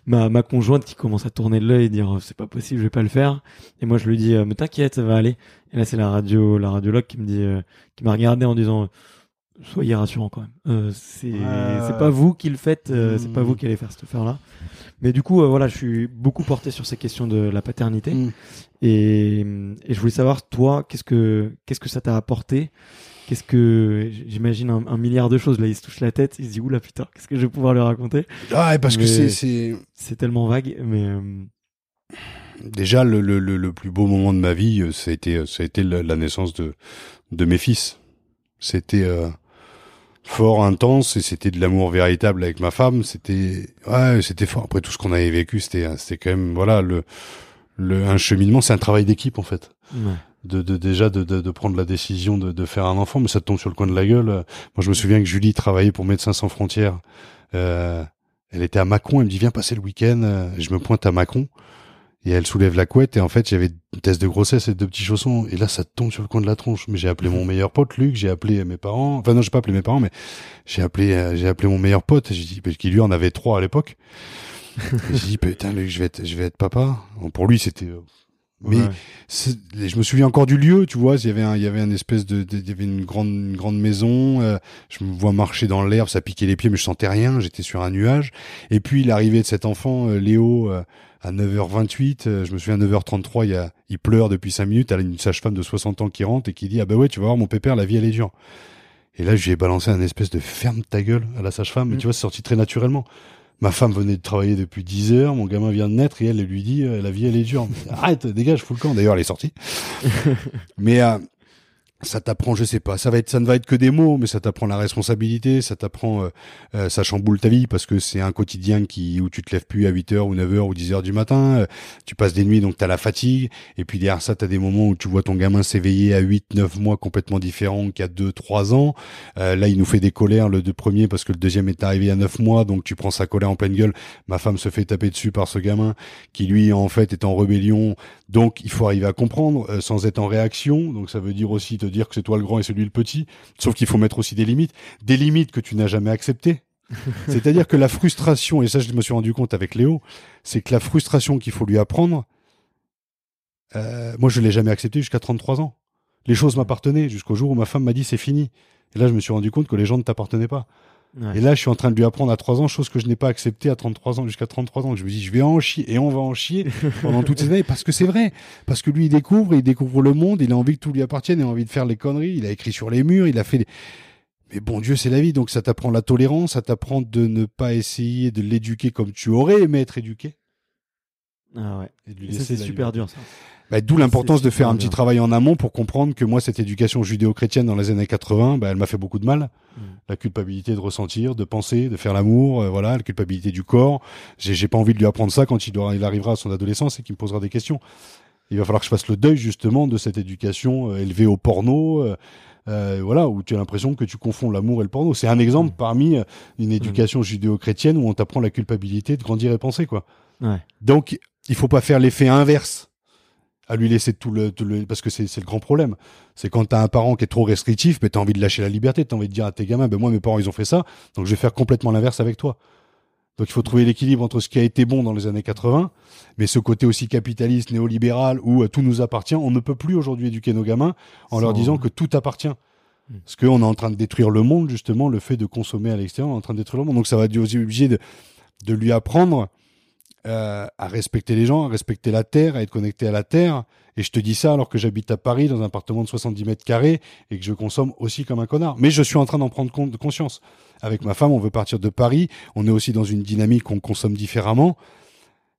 ma, ma conjointe qui commence à tourner de l'œil et dire, oh, c'est pas possible, je vais pas le faire. Et moi, je lui dis, euh, mais t'inquiète, ça va aller. Et là, c'est la radio, la radiologue qui me dit, euh, qui m'a regardé en disant, soyez rassurant quand même. Euh, c'est, pas vous qui le faites, euh, c'est pas Mm. vous qui allez faire cette affaire-là. Mais du coup, euh, voilà, je suis beaucoup porté sur ces questions de la paternité. Mm. Et, et je voulais savoir, toi, qu'est-ce que, qu'est-ce que ça t'a apporté? Qu'est-ce que j'imagine un, un milliard de choses là il se touche la tête il se dit oula putain qu'est-ce que je vais pouvoir lui raconter? Ah, parce que c'est, c'est, c'est tellement vague mais euh, déjà le, le, le, le plus beau moment de ma vie, euh, ça a été, ça a été la, naissance de, de mes fils. C'était fort, intense, et c'était de l'amour véritable avec ma femme. C'était, ouais, c'était fort. Après tout ce qu'on avait vécu, c'était, euh, c'était quand même, voilà, le, le, un cheminement, c'est un travail d'équipe en fait. ouais. De, de déjà de, de, de prendre la décision de, de faire un enfant, mais ça te tombe sur le coin de la gueule. Moi, je me souviens que Julie travaillait pour Médecins sans frontières. Euh, elle était à Mâcon, elle me dit viens passer le week-end. Euh, Je me pointe à Mâcon et elle soulève la couette et en fait j'avais une test de grossesse et deux petits chaussons et là ça tombe sur le coin de la tronche. Mais j'ai appelé mon meilleur pote Luc, j'ai appelé mes parents. Enfin non, j'ai pas appelé mes parents, mais j'ai appelé euh, j'ai appelé mon meilleur pote. J'ai dit parce qu'il lui en avait trois à l'époque. J'ai dit putain Luc, je vais être je vais être papa. Bon, pour lui c'était euh, mais Ouais. je me souviens encore du lieu, tu vois. Il y avait un, il y avait un espèce de, de- il y avait une grande, une grande maison. euh, je me vois marcher dans l'herbe, ça piquait les pieds, mais je sentais rien. J'étais sur un nuage. Et puis l'arrivée de cet enfant, euh, Léo, euh, à 9h28. euh, je me souviens à 9h33, il y a, il pleure depuis 5 minutes. Elle a une sage-femme de 60 ans qui rentre et qui dit ah bah ouais, tu vas voir mon pépère, la vie elle est dure. Et là, je lui ai balancé un espèce de ferme ta gueule à la sage-femme. Mais Mm. tu vois, c'est sorti très naturellement. Ma femme venait de travailler depuis 10 heures, mon gamin vient de naître et elle, elle lui dit euh, la vie elle est dure. Arrête, dégage, fous le camp. D'ailleurs, elle est sortie. mais euh, ça t'apprend, je sais pas, ça va être, ça ne va être que des mots, mais ça t'apprend la responsabilité, ça t'apprend, euh, euh, ça chamboule ta vie parce que c'est un quotidien qui où tu te lèves plus à 8 heures ou 9 heures ou 10 heures du matin, euh, tu passes des nuits donc t'as la fatigue et puis derrière ça t'as des moments où tu vois ton gamin s'éveiller à 8 9 mois complètement différents qu'à 2 3 ans. Euh, là, il nous fait des colères le deux premier parce que le deuxième est arrivé à 9 mois donc tu prends sa colère en pleine gueule. Ma femme se fait taper dessus par ce gamin qui lui en fait est en rébellion. Donc il faut arriver à comprendre euh, sans être en réaction. Donc ça veut dire aussi dire que c'est toi le grand et celui le petit. Sauf qu'il faut mettre aussi des limites, des limites que tu n'as jamais acceptées. C'est-à-dire que la frustration, et ça je me suis rendu compte avec Léo, c'est que la frustration qu'il faut lui apprendre, euh, moi je l'ai jamais acceptée jusqu'à 33 ans. Les choses m'appartenaient jusqu'au jour où ma femme m'a dit c'est fini. Et là je me suis rendu compte que les gens ne t'appartenaient pas. Ouais. Et là, je suis en train de lui apprendre à 3 ans, chose que je n'ai pas acceptée à 33 ans, jusqu'à 33 ans. Je me dis, je vais en chier, et on va en chier pendant toutes ces années, parce que c'est vrai. Parce que lui, il découvre, il découvre le monde, il a envie que tout lui appartienne, il a envie de faire les conneries, il a écrit sur les murs, il a fait des... Mais bon Dieu, c'est la vie, donc ça t'apprend la tolérance, ça t'apprend de ne pas essayer de l'éduquer comme tu aurais aimé être éduqué. Ah ouais. Et ça, c'est super dur ça. Bah, D'où l'importance de faire un petit travail en amont pour comprendre que moi, cette éducation judéo-chrétienne dans les années 80, bah, elle m'a fait beaucoup de mal. Mm. La culpabilité de ressentir, de penser, de faire l'amour, euh, voilà, la culpabilité du corps. J'ai pas envie de lui apprendre ça quand il, doit, il arrivera à son adolescence et qu'il me posera des questions. Il va falloir que je fasse le deuil justement de cette éducation euh, élevée au porno, euh, euh, voilà, où tu as l'impression que tu confonds l'amour et le porno. C'est un exemple Mm. parmi une éducation judéo-chrétienne où on t'apprend la culpabilité de grandir et penser, quoi. Ouais. Donc, il faut pas faire l'effet inverse à lui laisser tout le, tout le parce que c'est le grand problème. C'est quand t'as un parent qui est trop restrictif, mais t'as envie de lâcher la liberté, t'as envie de dire à tes gamins, ben moi mes parents ils ont fait ça, donc je vais faire complètement l'inverse avec toi. Donc il faut trouver l'équilibre entre ce qui a été bon dans les années 80, mais ce côté aussi capitaliste, néolibéral, où euh, tout nous appartient. On ne peut plus aujourd'hui éduquer nos gamins en leur disant que tout appartient. Mm. Parce qu'on est en train de détruire le monde, justement, le fait de consommer à l'extérieur, on est en train de détruire le monde. Donc ça va être aussi obligé de, de lui apprendre euh, à respecter les gens, à respecter la terre, à être connecté à la terre. Et je te dis ça alors que j'habite à Paris dans un appartement de 70 mètres carrés et que je consomme aussi comme un connard. Mais je suis en train d'en prendre compte, conscience. Avec ma femme, on veut partir de Paris. On est aussi dans une dynamique où on consomme différemment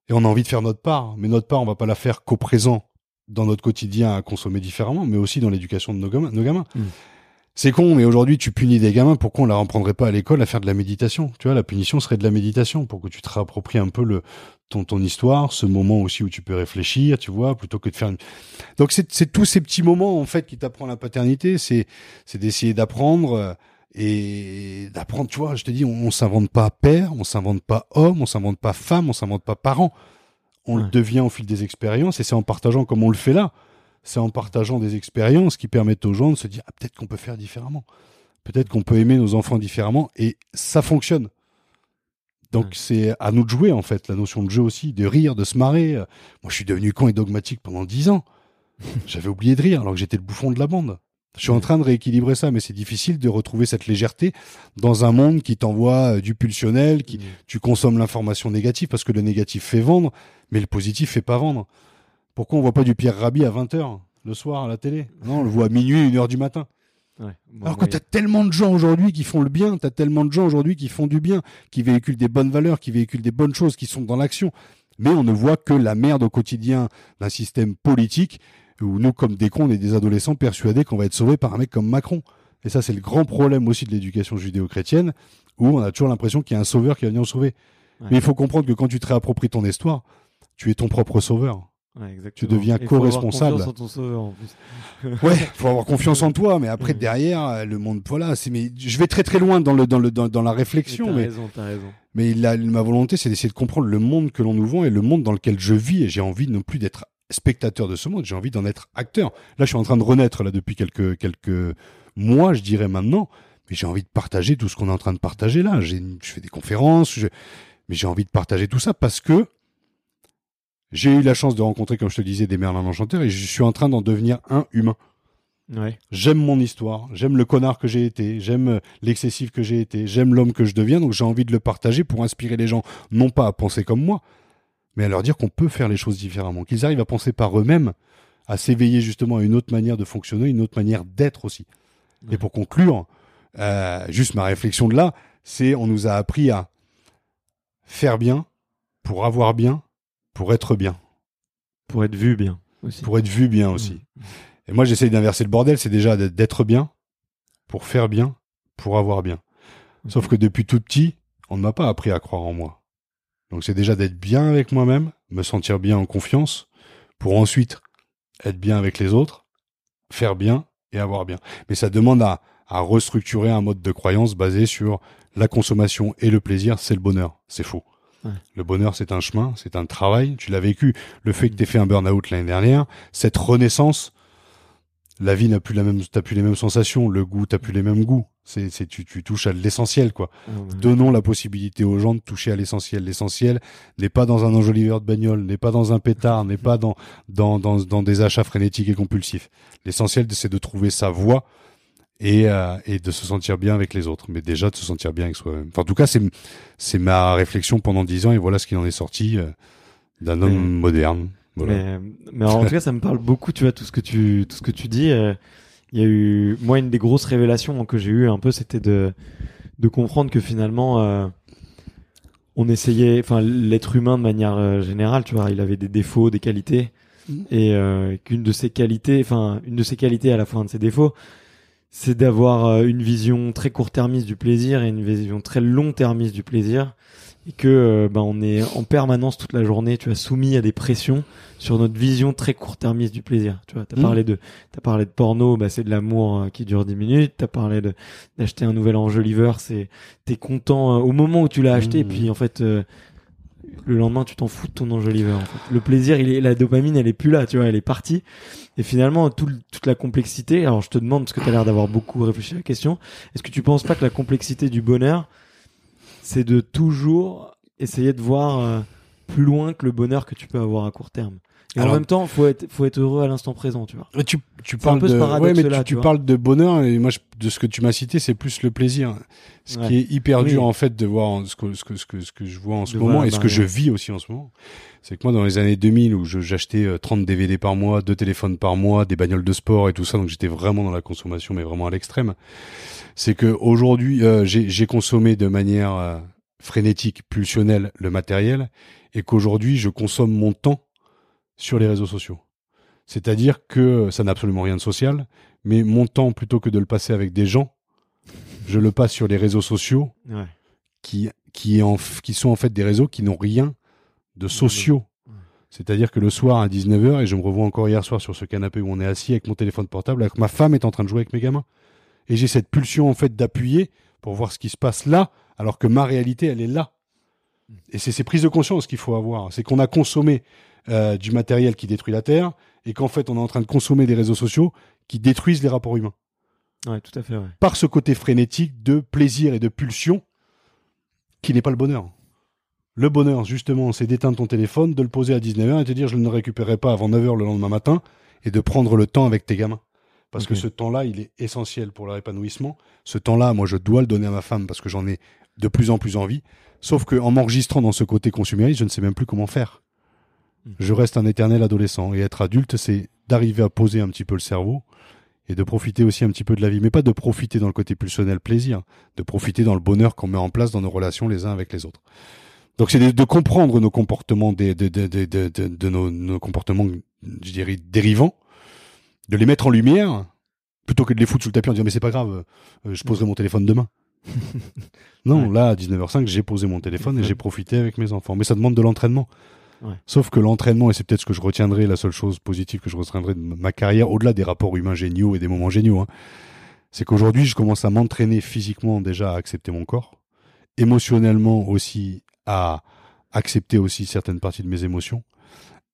et on a envie de faire notre part. Mais notre part, on va pas la faire qu'au présent dans notre quotidien à consommer différemment, mais aussi dans l'éducation de nos gamins. Nos gamins. Mm. C'est con, mais aujourd'hui, tu punis des gamins. Pourquoi on la reprendrait pas à l'école à faire de la méditation? Tu vois, la punition serait de la méditation pour que tu te réappropries un peu le ton ton histoire, ce moment aussi où tu peux réfléchir, tu vois, plutôt que de faire. Une... Donc c'est tous ces petits moments en fait qui t'apprend la paternité. C'est c'est d'essayer d'apprendre euh, et d'apprendre. Tu vois, je te dis, on, on s'invente pas père, on s'invente pas homme, on s'invente pas femme, on s'invente pas parent. On le devient au fil des expériences et c'est en partageant comme on le fait là c'est en partageant des expériences qui permettent aux gens de se dire ah, peut-être qu'on peut faire différemment. Peut-être qu'on peut aimer nos enfants différemment et ça fonctionne. Donc Ouais. c'est à nous de jouer en fait, la notion de jeu aussi, de rire, de se marrer. Moi je suis devenu con et dogmatique pendant dix ans. J'avais oublié de rire alors que j'étais le bouffon de la bande. Je suis en train de rééquilibrer ça, mais c'est difficile de retrouver cette légèreté dans un monde qui t'envoie euh, du pulsionnel, qui tu consommes l'information négative parce que le négatif fait vendre, mais le positif fait pas vendre. Pourquoi on voit pas du Pierre Rabhi à 20h le soir à la télé? Non, on le voit à minuit, 1h du matin. Ouais. Bon, Alors que ouais. t'as tellement de gens aujourd'hui qui font le bien, t'as tellement de gens aujourd'hui qui font du bien, qui véhiculent des bonnes valeurs, qui véhiculent des bonnes choses, qui sont dans l'action. Mais on ne voit que la merde au quotidien d'un système politique où nous, comme des cons, on est des adolescents persuadés qu'on va être sauvés par un mec comme Macron. Et ça, c'est le grand problème aussi de l'éducation judéo-chrétienne, où on a toujours l'impression qu'il y a un sauveur qui va venir nous sauver. Ouais. Mais il faut comprendre que quand tu te réappropries ton histoire, tu es ton propre sauveur. Ouais, tu deviens co-responsable. Ouais, faut avoir confiance en toi, mais après Ouais. derrière euh, le monde, voilà, c'est mais je vais très très loin dans le dans le dans, dans la réflexion, T'as mais raison, t'as raison. mais la, ma volonté c'est d'essayer de comprendre le monde que l'on nous vend et le monde dans lequel je vis et j'ai envie non plus d'être spectateur de ce monde, j'ai envie d'en être acteur. Là, je suis en train de renaître là depuis quelques quelques mois, je dirais maintenant, mais j'ai envie de partager tout ce qu'on est en train de partager là. J'ai je fais des conférences, je- mais j'ai envie de partager tout ça parce que j'ai eu la chance de rencontrer, comme je te disais, des Merlin enchanteurs et je suis en train d'en devenir un humain. Ouais. J'aime mon histoire, j'aime le connard que j'ai été, j'aime euh, l'excessif que j'ai été, j'aime l'homme que je deviens, donc j'ai envie de le partager pour inspirer les gens, non pas à penser comme moi, mais à leur dire qu'on peut faire les choses différemment, qu'ils arrivent à penser par eux-mêmes, à s'éveiller justement à une autre manière de fonctionner, une autre manière d'être aussi. Ouais. Et pour conclure, euh, juste ma réflexion de là, c'est on nous a appris à faire bien, pour avoir bien, pour être bien, Pour être vu bien aussi. pour être vu bien aussi. Et moi, j'essaye d'inverser le bordel, c'est déjà d'être- bien, pour faire bien, pour avoir bien. Sauf que depuis tout petit, on ne m'a pas appris à croire en moi. Donc c'est déjà d'être bien avec moi-même, me sentir bien en confiance, pour ensuite être bien avec les autres, faire bien et avoir bien. Mais ça demande à, à restructurer un mode de croyance basé sur la consommation et le plaisir, c'est le bonheur. C'est faux. Ouais. Le bonheur, c'est un chemin, c'est un travail. Tu l'as vécu. Le fait que tu fait un burn-out l'année dernière, cette renaissance, la vie n'a plus la même, t'as plus les mêmes sensations, le goût, t'as plus les mêmes goûts. C'est, c'est, tu, tu touches à l'essentiel, quoi. Donnons la possibilité aux gens de toucher à l'essentiel. L'essentiel n'est pas dans un enjoliveur de bagnole, n'est pas dans un pétard, n'est pas dans, dans, dans, dans des achats frénétiques et compulsifs. L'essentiel, c'est de trouver sa voie et, euh, et de se sentir bien avec les autres. Mais déjà, de se sentir bien avec soi-même. Enfin, en tout cas, c'est, c'est ma réflexion pendant dix ans et voilà ce qu'il en est sorti euh, d'un homme Mais- moderne. Voilà. Mais, mais en tout cas, ça me parle beaucoup, tu vois, tout ce que tu, tout ce que tu dis. euh, Il y a eu, moi, une des grosses révélations que j'ai eues un peu, c'était de, de comprendre que finalement, euh, on essayait, enfin, l'être humain de manière euh, générale, tu vois, il avait des défauts, des qualités, Mhm. et euh, qu'une de ses qualités, enfin, une de ses qualités à la fois un de ses défauts, c'est d'avoir euh, une vision très court-termiste du plaisir et une vision très long-termiste du plaisir et que ben on est en permanence toute la journée tu as soumis à des pressions sur notre vision très court-termiste du plaisir tu vois t'as Mhm. parlé de t'as parlé de porno bah c'est de l'amour euh, qui dure 10 minutes t'as parlé de d'acheter un nouvel enjoliver c'est t'es content au moment où tu l'as acheté Mhm. puis en fait euh, le lendemain tu t'en fous de ton enjoliver en fait. le plaisir il est la dopamine elle est plus là tu vois elle est partie et finalement tout le- toute la complexité alors je te demande parce que tu as l'air d'avoir beaucoup réfléchi à la question est-ce que tu penses pas que la complexité du bonheur c'est de toujours essayer de voir euh, plus loin que le bonheur que tu peux avoir à court terme. Et en même temps, faut être, faut être heureux à l'instant présent, tu vois. Mais Tu, tu un parles peu de, ouais, mais là, tu, tu parles de bonheur et moi je- de ce que tu m'as cité c'est plus le plaisir. Ce Ouais. qui est hyper Oui. dur en fait de voir ce que ce que ce que, ce que je vois en ce De moment et ce que je vis aussi en ce moment. C'est que moi dans les années 2000 où j'achetais euh, 30 DVD par mois, deux téléphones par mois, des bagnoles de sport et tout ça donc j'étais vraiment dans la consommation mais vraiment à l'extrême. C'est que aujourd'hui euh, j'ai j'ai consommé de manière euh, frénétique, pulsionnelle le matériel et qu'aujourd'hui je consomme mon temps sur les réseaux sociaux. C'est-à-dire que ça n'a absolument rien de social, mais mon temps, plutôt que de le passer avec des gens, je le passe sur les réseaux sociaux Ouais. qui, qui, en, qui sont en fait des réseaux qui n'ont rien de sociaux. C'est-à-dire que le soir à 19h, et je me revois encore hier soir sur ce canapé où on est assis avec mon téléphone portable, alors que ma femme est en train de jouer avec mes gamins. Et j'ai cette pulsion en fait d'appuyer pour voir ce qui se passe là, alors que ma réalité, elle est là. Et c'est ces prises de conscience qu'il faut avoir. C'est qu'on a consommé euh, du matériel qui détruit la Terre, et qu'en fait on est en train de consommer des réseaux sociaux qui détruisent les rapports humains. Ouais, tout à fait, ouais. Par ce côté frénétique de plaisir et de pulsion qui n'est pas le bonheur. Le bonheur, justement, c'est d'éteindre ton téléphone, de le poser à 19h et te dire je ne le récupérerai pas avant 9h le lendemain matin et de prendre le temps avec tes gamins. Parce que ce temps-là, il est essentiel pour leur épanouissement. Ce temps-là, moi, je dois le donner à ma femme parce que j'en ai de plus en plus envie. Sauf que en m'enregistrant dans ce côté consumériste, je ne sais même plus comment faire. Je reste un éternel adolescent. Et être adulte, c'est d'arriver à poser un petit peu le cerveau et de profiter aussi un petit peu de la vie. Mais pas de profiter dans le côté pulsionnel plaisir, de profiter dans le bonheur qu'on met en place dans nos relations les uns avec les autres. Donc c'est de, de comprendre nos comportements, des, de, nos, nos comportements, je dirais, dérivants, de les mettre en lumière, plutôt que de les foutre sous le tapis en disant mais c'est pas grave, euh, je poserai mon téléphone demain. Non, Ouais. là à 19h05, j'ai posé mon téléphone et j'ai profité avec mes enfants. Mais ça demande de l'entraînement. Ouais. Sauf que l'entraînement, et c'est peut-être ce que je retiendrai, la seule chose positive que je retiendrai de ma carrière, au-delà des rapports humains géniaux et des moments géniaux, hein, c'est qu'aujourd'hui, je commence à m'entraîner physiquement déjà à accepter mon corps, émotionnellement aussi à accepter aussi certaines parties de mes émotions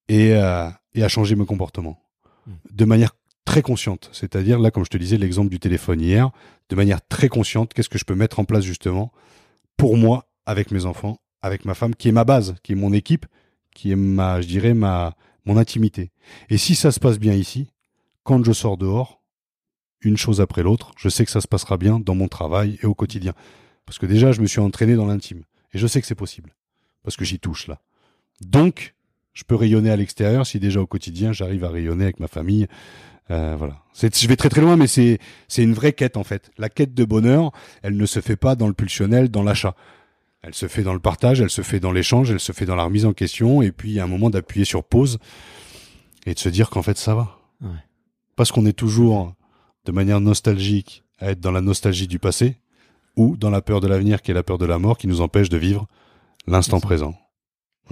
et, euh, et à changer mes comportements de manière très consciente. C'est-à-dire, là, comme je te disais, l'exemple du téléphone hier, de manière très consciente, qu'est-ce que je peux mettre en place justement pour moi, avec mes enfants, avec ma femme, qui est ma base, qui est mon équipe, qui est ma, je dirais, ma, mon intimité. Et si ça se passe bien ici, quand je sors dehors, une chose après l'autre, je sais que ça se passera bien dans mon travail et au quotidien. Parce que déjà, je me suis entraîné dans l'intime. Et je sais que c'est possible. Parce que j'y touche là. Donc, je peux rayonner à l'extérieur si déjà au quotidien, j'arrive à rayonner avec ma famille. Euh, voilà. Je vais très très loin, mais c'est, c'est une vraie quête en fait. La quête de bonheur, elle ne se fait pas dans le pulsionnel, dans l'achat. Elle se fait dans le partage, elle se fait dans l'échange, elle se fait dans la remise en question, et puis il y a un moment d'appuyer sur pause et de se dire qu'en fait ça va. Ouais. Parce qu'on est toujours de manière nostalgique à être dans la nostalgie du passé ou dans la peur de l'avenir qui est la peur de la mort qui nous empêche de vivre l'instant présent.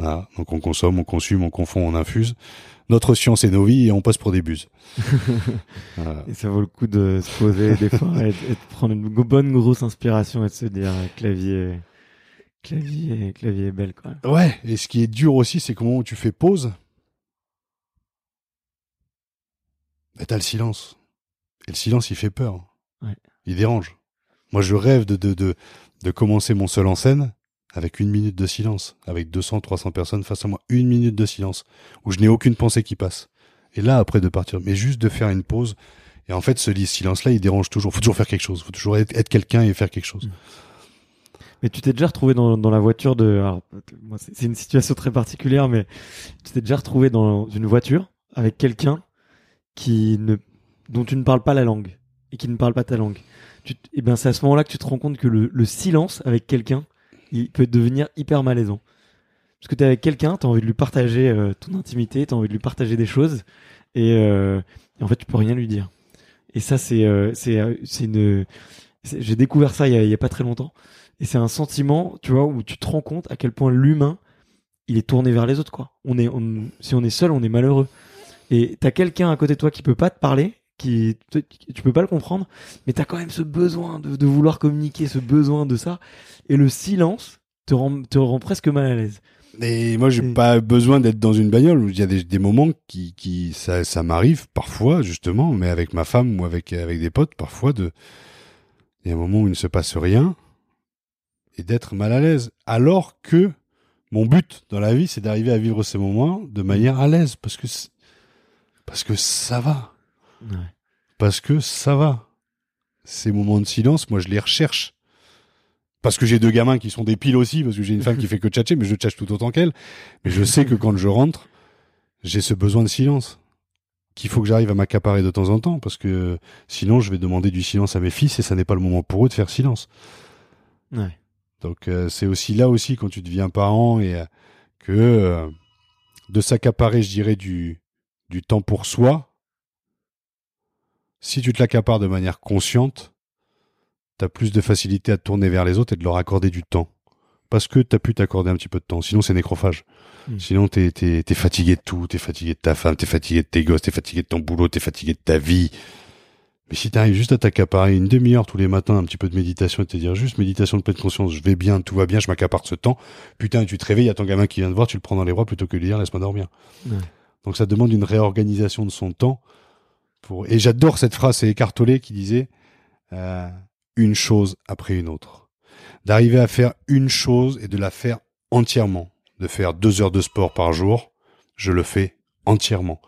Voilà. Donc on consomme, on consume, on confond, on infuse. Notre science est nos vies et on passe pour des buses. Voilà. Et ça vaut le coup de se poser des fois et, et de prendre une bonne grosse inspiration et de se dire euh, que la vie est, belle, quoi. Ouais, et ce qui est dur aussi, c'est qu'au moment où tu fais pause, bah, t'as le silence. Et le silence, il fait peur. Ouais. Il dérange. Moi, je rêve de, de, de, de commencer mon seul en scène avec une minute de silence, avec 200, 300 personnes face à moi. Une minute de silence, où je n'ai aucune pensée qui passe. Et là, après, de partir. Mais juste de faire une pause. Et en fait, ce silence-là, il dérange toujours. Faut toujours faire quelque chose. Faut toujours être, quelqu'un et faire quelque chose. Mais tu t'es déjà retrouvé dans, la voiture de. C'est une situation très particulière, mais tu t'es déjà retrouvé dans une voiture avec quelqu'un qui ne, dont tu ne parles pas la langue et qui ne parle pas ta langue. Tu, et ben, c'est à ce moment-là que tu te rends compte que le silence avec quelqu'un, il peut devenir hyper malaisant. Parce que t'es avec quelqu'un, t'as envie de lui partager euh, ton intimité, t'as envie de lui partager des choses, et, euh, et en fait, tu peux rien lui dire. Et ça, c'est, euh, c'est, une. J'ai découvert ça il y, a, pas très longtemps. Et c'est un sentiment, tu vois, où tu te rends compte à quel point l'humain, il est tourné vers les autres, quoi. On est, si on est seul, on est malheureux. Et t'as quelqu'un à côté de toi qui peut pas te parler, qui, tu peux pas le comprendre, mais t'as quand même ce besoin de, de vouloir communiquer, ce besoin de ça. Et le silence te rend, te rend presque mal à l'aise. Et moi, j'ai pas besoin d'être dans une bagnole. Il y a des, des moments qui, qui ça, ça m'arrive parfois, justement, mais avec ma femme ou avec, avec des potes, parfois, de, il y a un moment où il ne se passe rien et d'être mal à l'aise. Alors que mon but dans la vie, c'est d'arriver à vivre ces moments de manière à l'aise parce que, c'est- parce que ça va. Ouais. Parce que ça va. Ces moments de silence, moi, je les recherche. Parce que j'ai deux gamins qui sont des piles aussi, parce que j'ai une femme qui fait que tchatcher, mais je tchatche tout autant qu'elle. Mais je sais que quand je rentre, j'ai ce besoin de silence. Qu'il faut que j'arrive à m'accaparer de temps en temps, parce que sinon je vais demander du silence à mes fils et ça n'est pas le moment pour eux de faire silence. Ouais. Donc euh, c'est aussi là aussi quand tu deviens parent et euh, que euh, de s'accaparer, je dirais, du, du temps pour soi, si tu te l'accapares de manière consciente, tu as plus de facilité à te tourner vers les autres et de leur accorder du temps. Parce que tu as pu t'accorder un petit peu de temps. Sinon, c'est nécrophage. Mm. Sinon, t'es es, fatigué de tout. T'es fatigué de ta femme, t'es fatigué de tes gosses, t'es fatigué de ton boulot, t'es fatigué de ta vie. Mais si t'arrives juste à t'accaparer une demi-heure tous les matins, un petit peu de méditation et te dire juste méditation de pleine conscience, je vais bien, tout va bien, je m'accapare ce temps. Putain, tu te réveilles, il y a ton gamin qui vient te voir, tu le prends dans les bras plutôt que de lui dire laisse-moi dormir. Ouais. Donc ça demande une réorganisation de son temps. Et j'adore cette phrase, c'est Écartolé qui disait euh, une chose après une autre. D'arriver à faire une chose et de la faire entièrement. De faire deux heures de sport par jour, je le fais entièrement.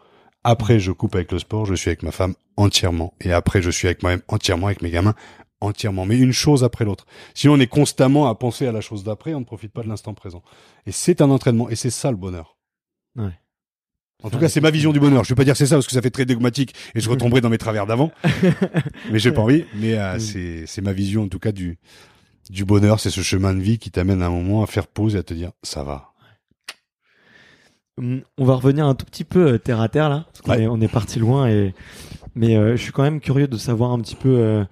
Après, je coupe avec le sport, je suis avec ma femme entièrement. Et après, je suis avec moi-même entièrement, avec mes gamins entièrement. Mais une chose après l'autre. Sinon, on est constamment à penser à la chose d'après, on ne profite pas de l'instant présent. Et c'est un entraînement, et c'est ça le bonheur. Ouais. En tout cas, c'est ma vision du bonheur. Je vais pas dire c'est ça parce que ça fait très dogmatique et je retomberai dans mes travers d'avant. mais j'ai pas envie. Mais euh, c'est c'est ma vision en tout cas du du bonheur. C'est ce chemin de vie qui t'amène à un moment à faire pause et à te dire ça va. Hum, On va revenir un tout petit peu euh, terre à terre là, parce qu'on Ouais. est, on est parti loin et mais euh, je suis quand même curieux de savoir un petit peu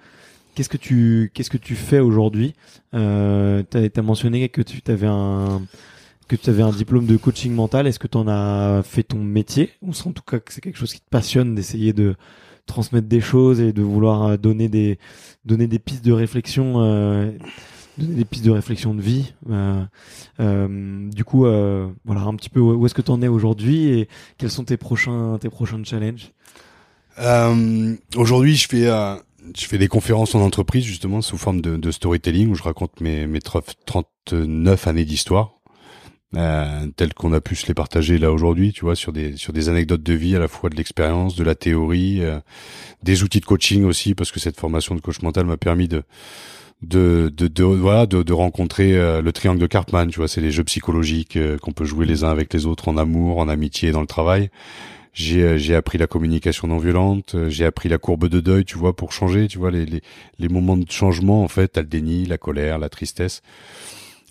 qu'est-ce que tu qu'est-ce que tu fais aujourd'hui. Euh, t'as as mentionné que tu avais un que tu avais un diplôme de coaching mental. Est-ce que tu en as fait ton métier ou c'est en tout cas que c'est quelque chose qui te passionne d'essayer de transmettre des choses et de vouloir euh, donner des donner des pistes de réflexion euh, donner des pistes de réflexion de vie euh, du coup voilà un petit peu où est-ce que tu en es aujourd'hui et quels sont tes prochains tes prochains challenges? Aujourd'hui, je fais je fais des conférences en entreprise justement sous forme de, de storytelling où je raconte mes mes 39 années d'histoire. Euh, telles qu'on a pu se les partager là aujourd'hui, tu vois, sur des sur des anecdotes de vie à la fois de l'expérience, de la théorie, euh, des outils de coaching aussi, parce que cette formation de coach mental m'a permis de de de, de voilà de, de rencontrer euh, le triangle de Karpman, tu vois, c'est les jeux psychologiques euh, qu'on peut jouer les uns avec les autres en amour, en amitié, dans le travail. J'ai euh, j'ai appris la communication non violente, j'ai appris la courbe de deuil, tu vois, pour changer, tu vois les les les moments de changement en fait, t'as le déni, la colère, la tristesse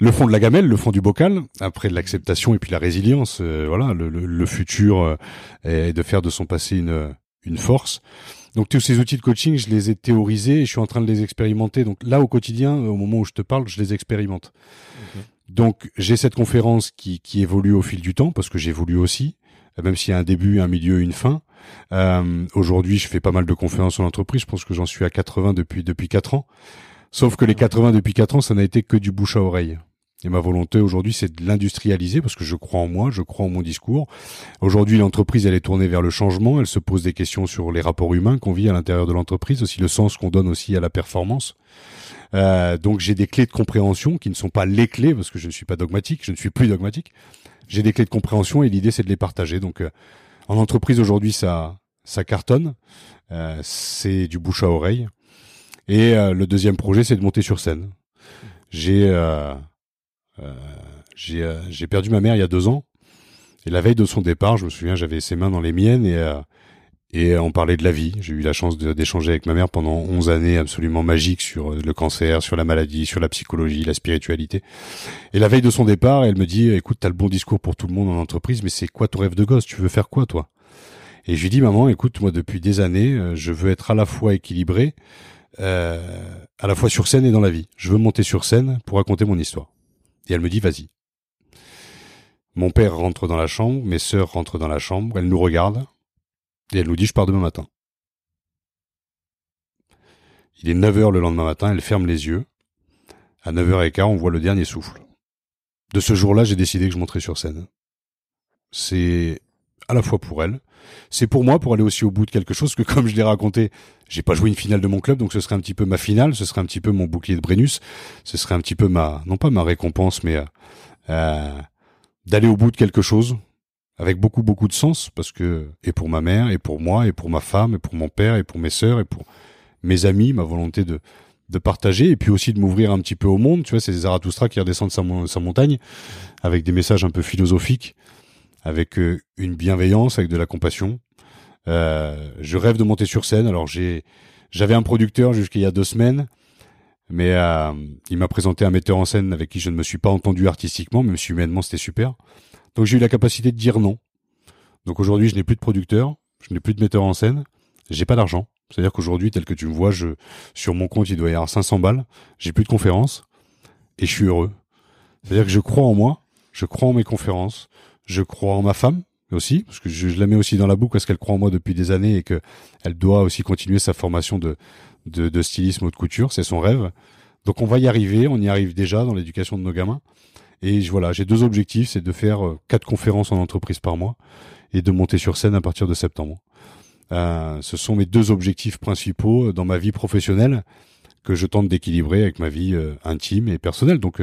le fond de la gamelle, le fond du bocal, après l'acceptation et puis la résilience, euh, voilà, le, le, le futur euh, est de faire de son passé une, une force. Donc tous ces outils de coaching, je les ai théorisés et je suis en train de les expérimenter. Donc là, au quotidien, au moment où je te parle, je les expérimente. Donc j'ai cette conférence qui, qui évolue au fil du temps parce que j'évolue aussi, même s'il y a un début, un milieu, une fin. Euh, Aujourd'hui, je fais pas mal de conférences en entreprise. Je pense que j'en suis à 80 depuis depuis quatre ans. Sauf que les 80 depuis quatre ans, ça n'a été que du bouche à oreille. Et ma volonté aujourd'hui, c'est de l'industrialiser parce que je crois en moi, je crois en mon discours. Aujourd'hui, l'entreprise, elle est tournée vers le changement. Elle se pose des questions sur les rapports humains qu'on vit à l'intérieur de l'entreprise, aussi le sens qu'on donne aussi à la performance. Euh, donc, j'ai des clés de compréhension qui ne sont pas les clés parce que je ne suis pas dogmatique, je ne suis plus dogmatique. J'ai des clés de compréhension et l'idée, c'est de les partager. Donc, euh, en entreprise aujourd'hui, ça, ça cartonne. Euh, c'est du bouche à oreille. Et euh, le deuxième projet, c'est de monter sur scène. J'ai euh, j'ai euh, j'ai perdu ma mère il y a deux ans. Et la veille de son départ, je me souviens, j'avais ses mains dans les miennes et euh, et on parlait de la vie. J'ai eu la chance d'échanger avec ma mère pendant 11 années absolument magiques sur euh, le cancer, sur la maladie, sur la psychologie, la spiritualité. Et la veille de son départ, elle me dit "Écoute, t'as le bon discours pour tout le monde en entreprise, mais c'est quoi ton rêve de gosse? Tu veux faire quoi, toi? Et je lui dis "Maman, écoute, moi depuis des années, euh, je veux être à la fois équilibré, euh, à la fois sur scène et dans la vie. Je veux monter sur scène pour raconter mon histoire." Et elle me dit "Vas-y." Mon père rentre dans la chambre, mes sœurs rentrent dans la chambre, elles nous regardent et elle nous dit je pars demain matin. Il est 9h le lendemain matin, elle ferme les yeux. À 9h15, on voit le dernier souffle. De ce jour-là, j'ai décidé que je monterais sur scène. C'est à la fois pour elle, c'est pour moi pour aller aussi au bout de quelque chose que comme je l'ai raconté, j'ai pas joué une finale de mon club, donc ce serait un petit peu ma finale, ce serait un petit peu mon bouclier de Brennus, ce serait un petit peu ma, non pas ma récompense, mais euh, euh, d'aller au bout de quelque chose avec beaucoup beaucoup de sens parce que et pour ma mère et pour moi et pour ma femme et pour mon père et pour mes sœurs et pour mes amis ma volonté de partager et puis aussi de m'ouvrir un petit peu au monde tu vois c'est Zarathustra qui redescend sa montagne avec des messages un peu philosophiques avec euh, une bienveillance avec de la compassion Euh, je rêve de monter sur scène alors j'ai j'avais un producteur jusqu'il y a deux semaines mais euh, il m'a présenté un metteur en scène avec qui je ne me suis pas entendu artistiquement, même si humainement c'était super. Donc j'ai eu la capacité de dire non. Donc aujourd'hui, je n'ai plus de producteur, je n'ai plus de metteur en scène, j'ai pas d'argent. C'est-à-dire qu'aujourd'hui, tel que tu me vois, je sur mon compte, il doit y avoir 500 balles, j'ai plus de conférences et je suis heureux. C'est-à-dire que je crois en moi, je crois en mes conférences, je crois en ma femme aussi parce que je, la mets aussi dans la boucle parce qu'elle croit en moi depuis des années et que elle doit aussi continuer sa formation de de, de stylisme ou de couture, c'est son rêve. Donc on va y arriver, on y arrive déjà dans l'éducation de nos gamins. Et voilà, j'ai deux objectifs, c'est de faire euh, quatre conférences en entreprise par mois et de monter sur scène à partir de septembre. Euh, ce sont mes deux objectifs principaux euh, dans ma vie professionnelle que je tente d'équilibrer avec ma vie intime et personnelle. Donc,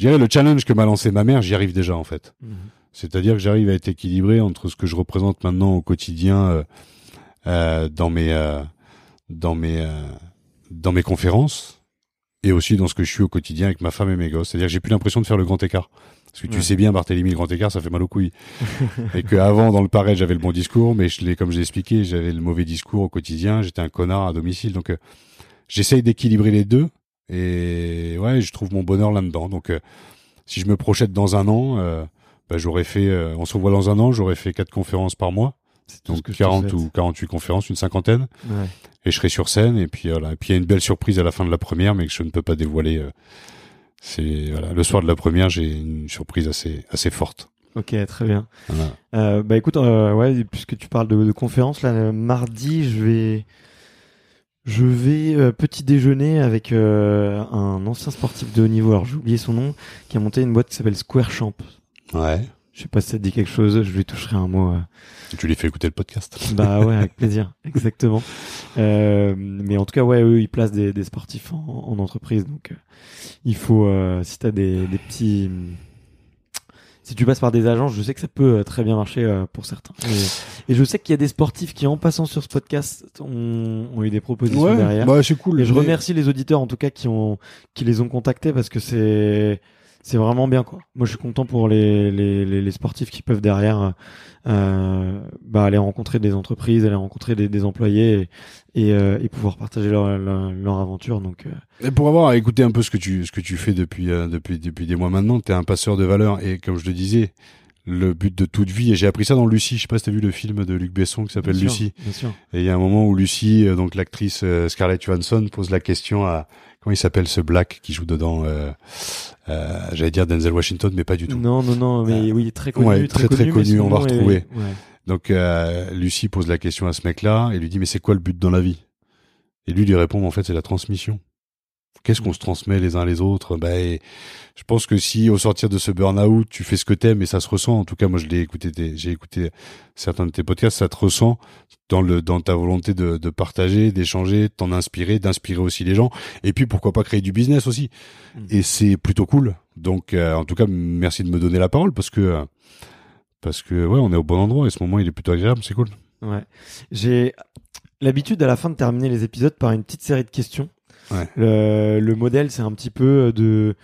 je dirais le challenge que m'a lancé ma mère, j'y arrive déjà en fait. Mhm. C'est-à-dire que j'arrive à être équilibré entre ce que je représente maintenant au quotidien euh, euh, dans mes euh, dans mes dans mes conférences et aussi dans ce que je suis au quotidien avec ma femme et mes gosses. C'est-à-dire que j'ai plus l'impression de faire le grand écart. Parce que tu sais bien, Barthélemy, le grand écart, ça fait mal aux couilles. et que avant, dans le pareil, j'avais le bon discours, mais je l'ai, comme expliqué, j'avais le mauvais discours au quotidien. J'étais un connard à domicile. Donc, j'essaye d'équilibrer les deux. Et ouais, je trouve mon bonheur là-dedans. Donc, euh, si je me projette dans un an, euh, bah, j'aurais fait, euh, on se revoit dans un an, j'aurais fait quatre conférences par mois. Donc que je te 40 souhaite. ou 48 conférences, une cinquantaine. Ouais. Et je serai sur scène. Et puis voilà. Et puis il y a une belle surprise à la fin de la première, mais que je ne peux pas dévoiler. c'est voilà, le soir de la première, j'ai une surprise assez assez forte. Ok, très bien. Voilà. Bah écoute, ouais, puisque tu parles de, de conférence, là, mardi, je vais, je vais euh, petit déjeuner avec euh, un ancien sportif de haut niveau. Alors j'ai oublié son nom, qui a monté une boîte qui s'appelle Square Champ. Ouais. Je sais pas si ça te dit quelque chose. Je lui toucherai un mot. euh. Tu lui fais écouter le podcast. Bah ouais, avec plaisir, exactement. Mais en tout cas, ouais, eux, ils placent des, des sportifs en, en entreprise, donc il faut, si t'as des, des petits, si tu passes par des agences, je sais que ça peut euh, très bien marcher euh, pour certains. Et, et je sais qu'il y a des sportifs qui, en passant sur ce podcast, ont, ont eu des propositions derrière. bah c'est cool. Et je Mais- remercie les auditeurs en tout cas qui ont qui les ont contactés parce que c'est c'est vraiment bien quoi. Moi je suis content pour les les, les, les sportifs qui peuvent derrière euh, bah aller rencontrer des entreprises, aller rencontrer des, des employés et et, euh, et pouvoir partager leur, leur leur aventure donc euh, Et pour avoir écouté un peu ce que tu ce que tu fais depuis depuis depuis des mois maintenant, t'es un passeur de valeur et comme je le disais, le but de toute vie et j'ai appris ça dans Lucie. Je sais pas si t'as vu le film de Luc Besson qui s'appelle Lucie. Bien sûr. Et il y a un moment où Lucie, donc l'actrice Scarlett Johansson, pose la question à comment il s'appelle ce Black qui joue dedans. Euh, euh, J'allais dire Denzel Washington, mais pas du tout. Non non non mais Euh, oui très connu ouais, très, très connu, on va est- retrouver. ouais. Donc euh, Lucie pose la question à ce mec-là et lui dit mais c'est quoi le but dans la vie? Et lui lui répond en fait c'est la transmission. Qu'est-ce qu'on se transmet les uns les autres? Ben, je pense que si au sortir de ce burn-out, tu fais ce que t'aimes et ça se ressent. En tout cas, moi, je l'ai écouté, j'ai écouté certains de tes podcasts, ça te ressent dans le dans ta volonté de, de partager, d'échanger, t'en inspirer, d'inspirer aussi les gens. Et puis pourquoi pas créer du business aussi. Mm. Et c'est plutôt cool. Donc, euh, en tout cas, merci de me donner la parole parce que euh, parce que ouais, on est au bon endroit et ce moment il est plutôt agréable, c'est cool. Ouais. J'ai l'habitude à la fin de terminer les épisodes par une petite série de questions. Ouais. Le, le modèle, c'est un petit peu de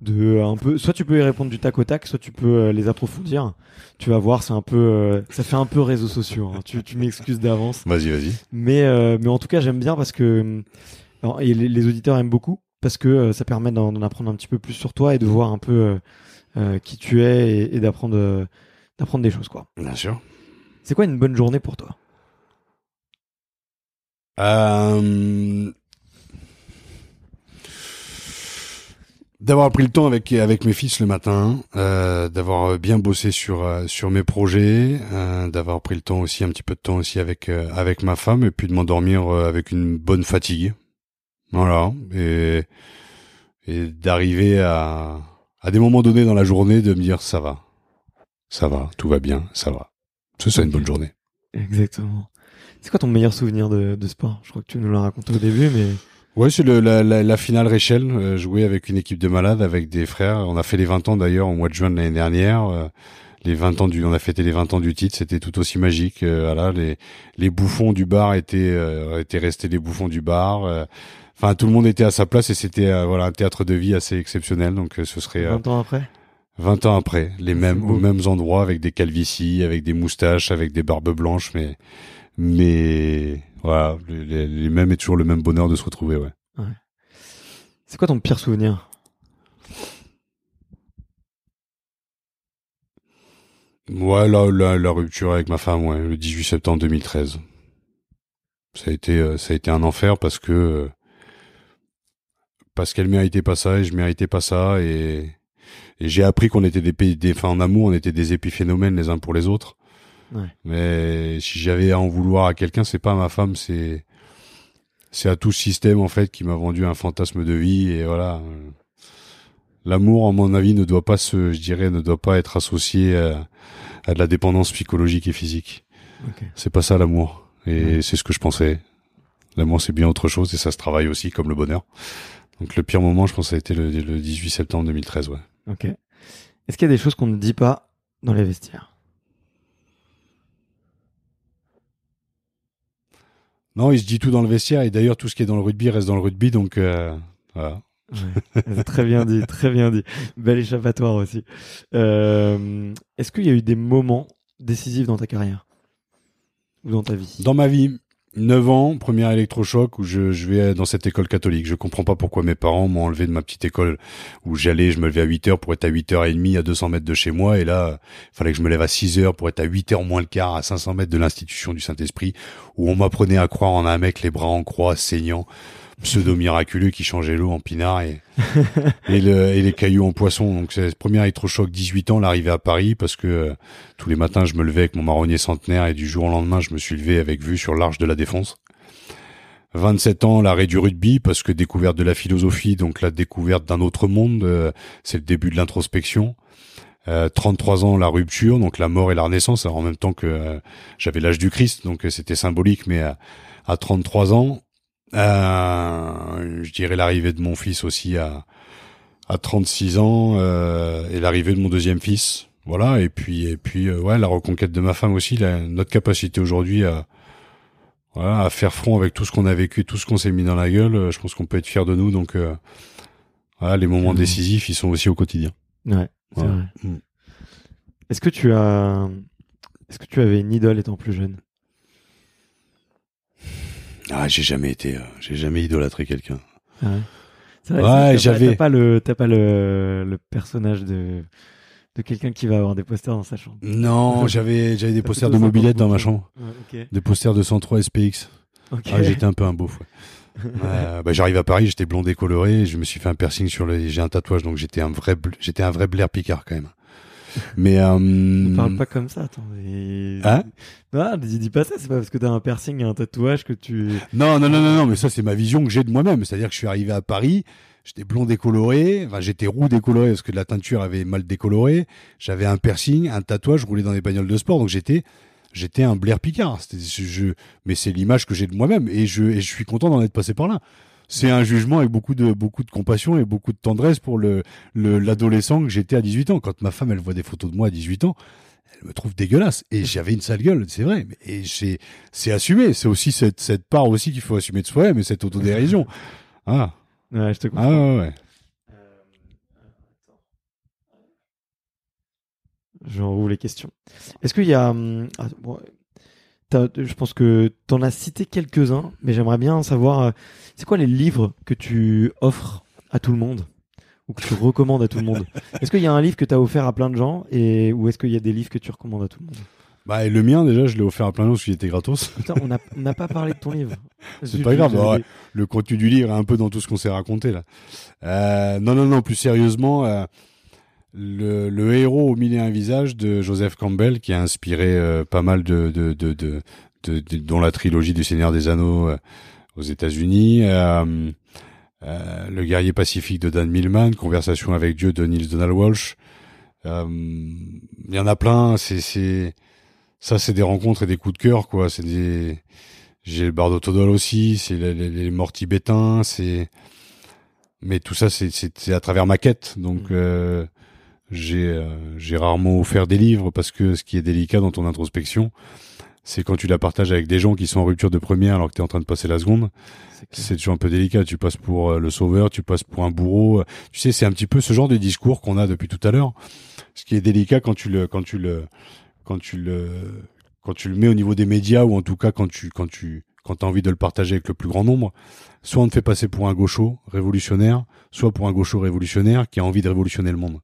de un peu soit tu peux y répondre du tac au tac, soit tu peux euh, les approfondir. Tu vas voir, c'est un peu euh, ça fait un peu réseaux sociaux. hein. Tu, tu m'excuses d'avance. Vas-y, vas-y. Mais euh, mais en tout cas, j'aime bien parce que alors, et les, les auditeurs aiment beaucoup parce que euh, ça permet d'en apprendre un petit peu plus sur toi et de voir un peu euh, euh, qui tu es et, et d'apprendre euh, d'apprendre des choses quoi. Bien sûr. C'est quoi une bonne journée pour toi? Euh, D'avoir pris le temps avec avec mes fils le matin, euh, d'avoir bien bossé sur euh, sur mes projets, euh, d'avoir pris le temps aussi un petit peu de temps aussi avec avec ma femme et puis de m'endormir avec une bonne fatigue. Voilà et d'arriver à à des moments donnés dans la journée de me dire ça va, ça va, tout va bien, ça va. C'est ça une bonne journée. Exactement. C'est quoi ton meilleur souvenir de, de sport? Je crois que tu nous l'as raconté au début, mais Ouais, c'est la, la, la finale Réchelle, euh, joué avec une équipe de malades, avec des frères. On a fait les 20 ans d'ailleurs au mois de juin de l'année dernière. euh, les 20 ans du, on a fêté les 20 ans du titre, c'était tout aussi magique. euh, voilà, les, les bouffons du bar étaient, euh, étaient restés les bouffons du bar. euh, Enfin, tout le monde était à sa place et c'était euh, voilà un théâtre de vie assez exceptionnel. Donc, euh, ce serait euh, 20 ans après? 20 ans après, les mêmes, aux mêmes endroits, avec des calvities, avec des moustaches, avec des barbes blanches, mais, mais voilà, les, les- mêmes et toujours le même bonheur de se retrouver, ouais. C'est quoi ton pire souvenir? Ouais, la, la, la rupture avec ma femme, ouais, le 18 septembre 2013. Ça a été, euh, ça a été un enfer parce que euh, parce qu'elle méritait pas ça et je méritais pas ça et, et j'ai appris qu'on était des pays, des, enfin en amour, on était des épiphénomènes les uns pour les autres. Ouais. Mais si j'avais à en vouloir à quelqu'un, c'est pas à ma femme, c'est c'est à tout ce système en fait qui m'a vendu un fantasme de vie et voilà. L'amour, à mon avis, ne doit pas se, je dirais, ne doit pas être associé à, à de la dépendance psychologique et physique. C'est pas ça l'amour. Et Ouais. c'est ce que je pensais. L'amour, c'est bien autre chose et ça se travaille aussi comme le bonheur. Donc le pire moment, je pense, ça a été le, le 18 septembre 2013, ouais. Ok. Est-ce qu'il y a des choses qu'on ne dit pas dans les vestiaires? Non, il se dit tout dans le vestiaire et d'ailleurs tout ce qui est dans le rugby reste dans le rugby, donc euh, voilà. Ouais. Très bien dit, très bien dit. Bel échappatoire aussi. Euh, Est-ce qu'il y a eu des moments décisifs dans ta carrière? Ou dans ta vie? Dans ma vie, 9 ans, premier électrochoc où je, je vais dans cette école catholique. Je comprends pas pourquoi mes parents m'ont enlevé de ma petite école où j'allais, je me levais à 8 heures pour être à 8 heures et demie à 200 mètres de chez moi et là, fallait que je me lève à 6 heures pour être à 8 heures moins le quart à 500 mètres de l'institution du Saint-Esprit où on m'apprenait à croire en un mec les bras en croix, saignant, pseudo miraculeux qui changeait l'eau en pinard et, et, le, et les cailloux en poisson. Donc c'est le premier électrochoc, 18 ans, l'arrivée à Paris parce que euh, tous les matins je me levais avec mon marronnier centenaire et du jour au lendemain je me suis levé avec vue sur l'arche de la Défense. 27 ans, l'arrêt du rugby parce que découverte de la philosophie, donc la découverte d'un autre monde, euh, c'est le début de l'introspection. Euh, 33 ans, la rupture, donc la mort et la renaissance, alors en même temps que euh, j'avais l'âge du Christ, donc c'était symbolique, mais à, à 33 ans, euh, je dirais l'arrivée de mon fils aussi à, à 36 ans euh, et l'arrivée de mon deuxième fils, voilà, et puis et puis euh, ouais la reconquête de ma femme aussi, la, notre capacité aujourd'hui à voilà, à faire front avec tout ce qu'on a vécu, tout ce qu'on s'est mis dans la gueule, je pense qu'on peut être fier de nous. Donc, voilà, les moments Mmh. décisifs, ils sont aussi au quotidien. Ouais, c'est Voilà. vrai. Mm. Est-ce que tu as, est-ce que tu avais une idole étant plus jeune? Ah, j'ai jamais été, euh, j'ai jamais idolâtré quelqu'un. Ah ouais. J'avais- T'as pas le, t'as pas le, le personnage de, de quelqu'un qui va avoir des posters dans sa chambre. Non, j'avais, j'avais des posters de mobilette dans ma 50 chambre, Ouais, des posters de 103 SPX. ok. Ok. Ah, j'étais un peu un beauf. Ouais. Ouais, bah, j'arrive à Paris, j'étais blond décoloré, je me suis fait un piercing sur le, j'ai un tatouage, donc j'étais un vrai, j'étais un vrai Blair Picard quand même. Mais euh, Ne parle pas comme ça, attends. et- Hein? Non, dis, dis pas ça, c'est pas parce que t'as un piercing et un tatouage que tu. Non, non, non, non, non, mais ça, c'est ma vision que j'ai de moi-même. C'est-à-dire que je suis arrivé à Paris, j'étais blond décoloré, enfin, j'étais roux décoloré parce que la teinture avait mal décoloré. J'avais un piercing, un tatouage, je roulais dans des bagnoles de sport, donc j'étais, j'étais un Blair Picard. Je- mais c'est l'image que j'ai de moi-même et je, et je suis content d'en être passé par là. C'est un jugement avec beaucoup de, beaucoup de compassion et beaucoup de tendresse pour le, le, l'adolescent que j'étais à 18 ans. Quand ma femme, elle voit des photos de moi à 18 ans, elle me trouve dégueulasse. Et j'avais une sale gueule, c'est vrai. Et c'est, c'est assumé. C'est aussi cette, cette part aussi qu'il faut assumer de soi-même et cette autodérision. Ah, Ouais, je te comprends. ah ouais, ouais. Je rouvre les questions. Est-ce qu'il y a. hum, ah, bon, je pense que t'en as cité quelques-uns, mais j'aimerais bien savoir. euh, c'est quoi les livres que tu offres à tout le monde ou que tu recommandes à tout le monde? Est-ce qu'il y a un livre que tu as offert à plein de gens et ou est-ce qu'il y a des livres que tu recommandes à tout le monde? Bah, et le mien, déjà, je l'ai offert à plein d'autres parce qu'il était gratos. Putain, on n'a pas parlé de ton livre. C'est pas grave, bah ouais. le contenu du livre est un peu dans tout ce qu'on s'est raconté là. Euh, non, non, non, plus sérieusement, euh, le, le héros au milieu un visage de Joseph Campbell qui a inspiré euh, pas mal de, de, de, de, de- de- dont la trilogie du Seigneur des Anneaux euh, aux États-Unis. Euh, euh, le guerrier pacifique de Dan Millman, Conversation avec Dieu de Niels Donald Walsh. Euh, Il y en a plein. C'est, c'est, ça, c'est des rencontres et des coups de cœur, quoi. C'est des, j'ai le Bardo Todol aussi, c'est les, les, les morts tibétains, c'est, mais tout ça, c'est, à travers ma quête. Donc, Mm. J'ai, euh, rarement offert des livres parce que ce qui est délicat dans ton introspection, c'est quand tu la partages avec des gens qui sont en rupture de première alors que tu es en train de passer la seconde. c'est toujours un peu délicat. Tu passes pour euh, le sauveur, tu passes pour un bourreau. Tu sais, c'est un petit peu ce genre de discours qu'on a depuis tout à l'heure. Ce qui est délicat quand tu le, quand tu le, quand tu le, quand tu le mets au niveau des médias ou en tout cas quand tu, quand tu, quand as envie de le partager avec le plus grand nombre. Soit on te fait passer pour un gaucho révolutionnaire, soit pour un gaucho révolutionnaire qui a envie de révolutionner le monde.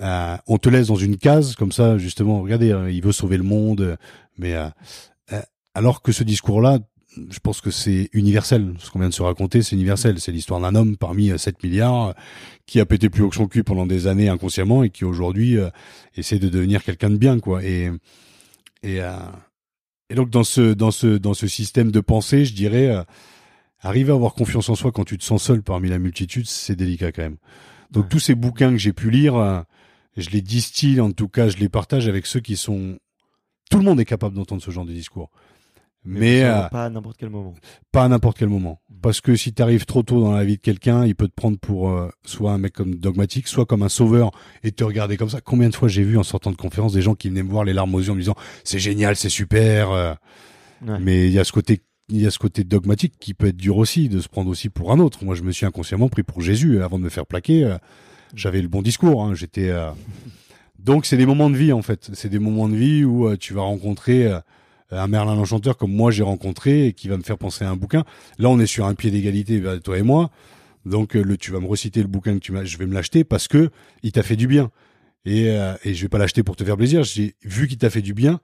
Euh, on te laisse dans une case comme ça, justement. Regardez, hein, il veut sauver le monde, mais euh, euh, alors que ce discours-là, je pense que c'est universel. Ce qu'on vient de se raconter, c'est universel. C'est l'histoire d'un homme parmi 7 milliards qui a pété plus haut que son cul pendant des années inconsciemment et qui aujourd'hui essaie de devenir quelqu'un de bien, quoi. Et et et donc dans ce dans ce dans ce système de pensée, je dirais, arriver à avoir confiance en soi quand tu te sens seul parmi la multitude, c'est délicat quand même. Donc tous ces bouquins que j'ai pu lire, je les distille, en tout cas, je les partage avec ceux qui sont. Tout le monde est capable d'entendre ce genre de discours. Mais, euh, pas à n'importe quel moment. Pas à n'importe quel moment. Mm. Parce que si tu arrives trop tôt dans la vie de quelqu'un, il peut te prendre pour euh, soit un mec comme dogmatique, soit comme un sauveur et te regarder comme ça. Combien de fois j'ai vu en sortant de conférence des gens qui venaient me voir les larmes aux yeux en me disant c'est génial, c'est super. Euh. Mais il y a ce côté il y a ce côté dogmatique qui peut être dur aussi, de se prendre aussi pour un autre. Moi, je me suis inconsciemment pris pour Jésus avant de me faire plaquer j'avais le bon discours. Hein, J'étais euh, donc c'est des moments de vie en fait. C'est des moments de vie où euh, tu vas rencontrer euh, un Merlin l'enchanteur comme moi j'ai rencontré et qui va me faire penser à un bouquin. Là on est sur un pied d'égalité bah, toi et moi. Donc le, tu vas me reciter le bouquin que tu m'as, je vais me l'acheter parce que il t'a fait du bien. Et, et je vais pas l'acheter pour te faire plaisir. J'ai vu qu'il t'a fait du bien.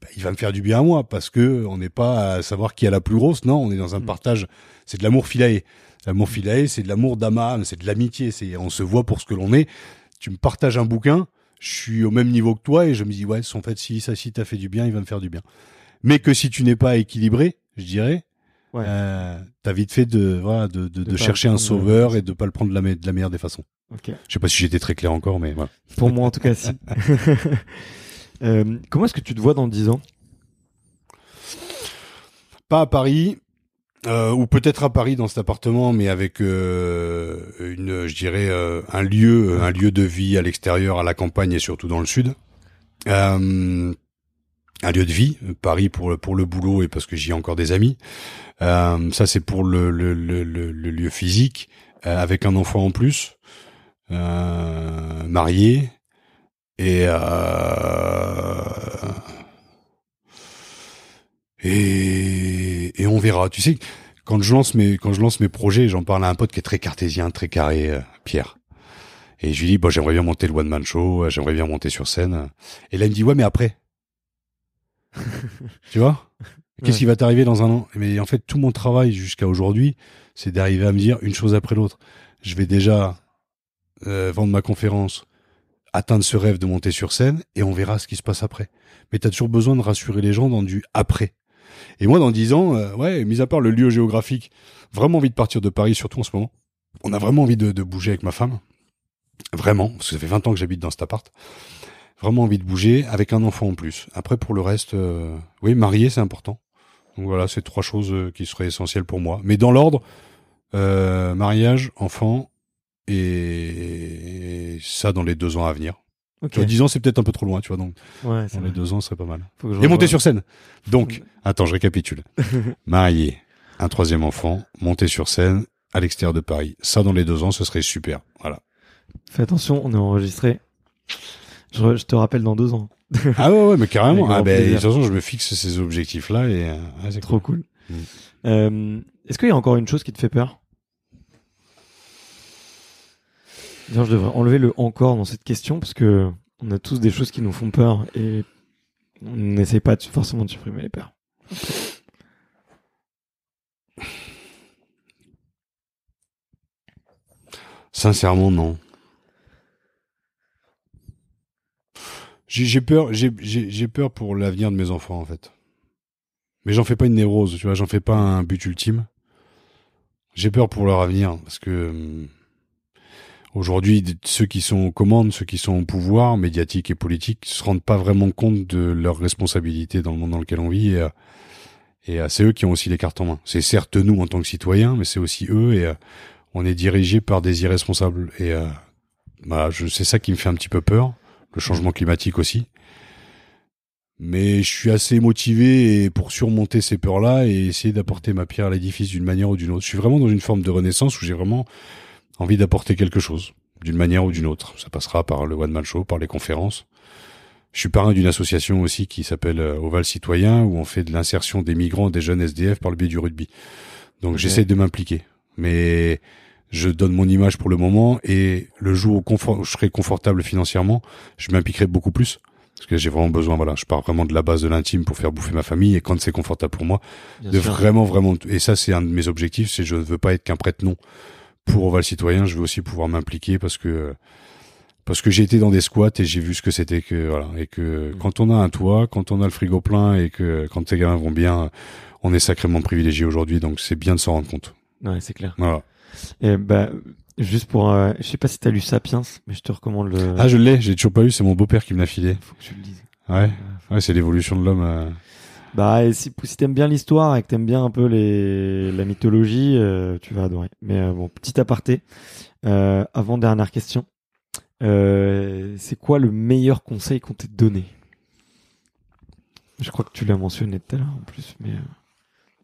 Bah, il va me faire du bien à moi parce que on n'est pas à savoir qui a la plus grosse. Non, on est dans un mm. partage. C'est de l'amour filaé. L'amour philae, c'est de l'amour d'ama, c'est de l'amitié. C'est on se voit pour ce que l'on est. Tu me partages un bouquin, je suis au même niveau que toi et je me dis ouais, en fait si ça si t'as fait du bien, il va me faire du bien. Mais que si tu n'es pas équilibré, je dirais, ouais. euh, t'as vite fait de voilà de, de, de, chercher un sauveur et de pas le prendre de la, de la meilleure des façons. Okay. Je sais pas si j'étais très clair encore, mais voilà. Pour moi en tout cas si. euh, comment est-ce que tu te vois dans 10 ans? Pas à Paris, euh, ou peut-être à Paris dans cet appartement, mais avec euh, une, je dirais, euh, un lieu, un lieu de vie à l'extérieur, à la campagne et surtout dans le sud. Un lieu de vie, Paris pour le, pour le boulot et parce que j'y ai encore des amis. ça c'est pour le, le, le, le, lieu physique, avec un enfant en plus, marié et et, et on verra. Tu sais, quand je lance mes quand je lance mes projets, j'en parle à un pote qui est très cartésien, très carré, euh, Pierre. Et je lui dis, bon, j'aimerais bien monter le one man show, euh, j'aimerais bien monter sur scène. Et là, il me dit, ouais, mais après. tu vois? Qu'est-ce qui va t'arriver dans un an? Mais en fait, tout mon travail jusqu'à aujourd'hui, c'est d'arriver à me dire une chose après l'autre. Je vais déjà euh, vendre ma conférence, atteindre ce rêve de monter sur scène, et on verra ce qui se passe après. Mais tu as toujours besoin de rassurer les gens dans du après. Et moi, dans dix ans, euh, ouais, mis à part le lieu géographique, vraiment envie de partir de Paris, surtout en ce moment. On a vraiment envie de, bouger avec ma femme. Vraiment, parce que ça fait 20 ans que j'habite dans cet appart. Vraiment envie de bouger avec un enfant en plus. Après, pour le reste, euh, oui, marié, c'est important. Donc voilà, c'est trois choses euh, qui seraient essentielles pour moi. Mais dans l'ordre, mariage, enfant, et ça dans les deux ans à venir. Okay. 10 ans, c'est peut-être un peu trop loin, tu vois. Donc, ouais, dans les deux ans, ce serait pas mal. Et monter sur scène. Donc, attends, je récapitule. Marié, un troisième enfant, monter sur scène à l'extérieur de Paris. Ça, dans les deux ans, ce serait super. Voilà. Fais attention, on est enregistré. Je, je te rappelle dans deux ans. ah ouais, ouais, mais carrément. ah ben, de toute façon, je me fixe ces objectifs-là et euh, c'est trop cool. cool. Mm. Euh, Est-ce qu'il y a encore une chose qui te fait peur? Je devrais enlever le encore dans cette question parce que on a tous des choses qui nous font peur et on n'essaye pas de, forcément de supprimer les peurs. Sincèrement, non. J'ai peur, j'ai peur pour l'avenir de mes enfants en fait. Mais j'en fais pas une névrose, tu vois, j'en fais pas un but ultime. J'ai peur pour leur avenir parce que hum, Aujourd'hui, ceux qui sont aux commandes, ceux qui sont au pouvoir, médiatique et politique, se rendent pas vraiment compte de leurs responsabilités dans le monde dans lequel on vit. Et, euh, et euh, c'est eux qui ont aussi les cartes en main. C'est certes nous en tant que citoyens, mais c'est aussi eux. Et euh, on est dirigé par des irresponsables. Et bah, je, c'est ça qui me fait un petit peu peur. Le changement climatique aussi. Mais je suis assez motivé pour surmonter ces peurs-là et essayer d'apporter ma pierre à l'édifice d'une manière ou d'une autre. Je suis vraiment dans une forme de renaissance où j'ai vraiment envie d'apporter quelque chose, d'une manière ou d'une autre. Ça passera par le one man show, par les conférences. Je suis parrain d'une association aussi qui s'appelle euh, Oval Citoyen, où on fait de l'insertion des migrants, des jeunes SDF par le biais du rugby. Donc j'essaie de m'impliquer. Mais je donne mon image pour le moment et le jour où je serai confortable financièrement, je m'impliquerai beaucoup plus. Parce que j'ai vraiment besoin, voilà, je pars vraiment de la base de l'intime pour faire bouffer ma famille et quand c'est confortable pour moi, Bien de sûr. vraiment, vraiment, et ça c'est un de mes objectifs, c'est je ne veux pas être qu'un prête-nom pour Oval Citoyen, je veux aussi pouvoir m'impliquer parce que parce que j'ai été dans des squats et j'ai vu ce que c'était que voilà et que Mm. quand on a un toit, quand on a le frigo plein et que quand tes gamins vont bien, on est sacrément privilégié aujourd'hui, donc c'est bien de s'en rendre compte. Ouais, c'est clair. Voilà. Et bah, juste pour, euh, je sais pas si t'as lu Sapiens, mais je te recommande le. Ah, je l'ai, j'ai toujours pas lu, c'est mon beau-père qui me l'a filé. Faut que tu le lises. Ouais, ouais, c'est l'évolution de l'homme. euh. Bah, et si, si t'aimes bien l'histoire et que t'aimes bien un peu les, la mythologie, euh, tu vas adorer. Mais euh, bon, petit aparté. Euh, avant dernière question. C'est quoi le meilleur conseil qu'on t'ait donné? Je crois que tu l'as mentionné tout à l'heure en plus, mais.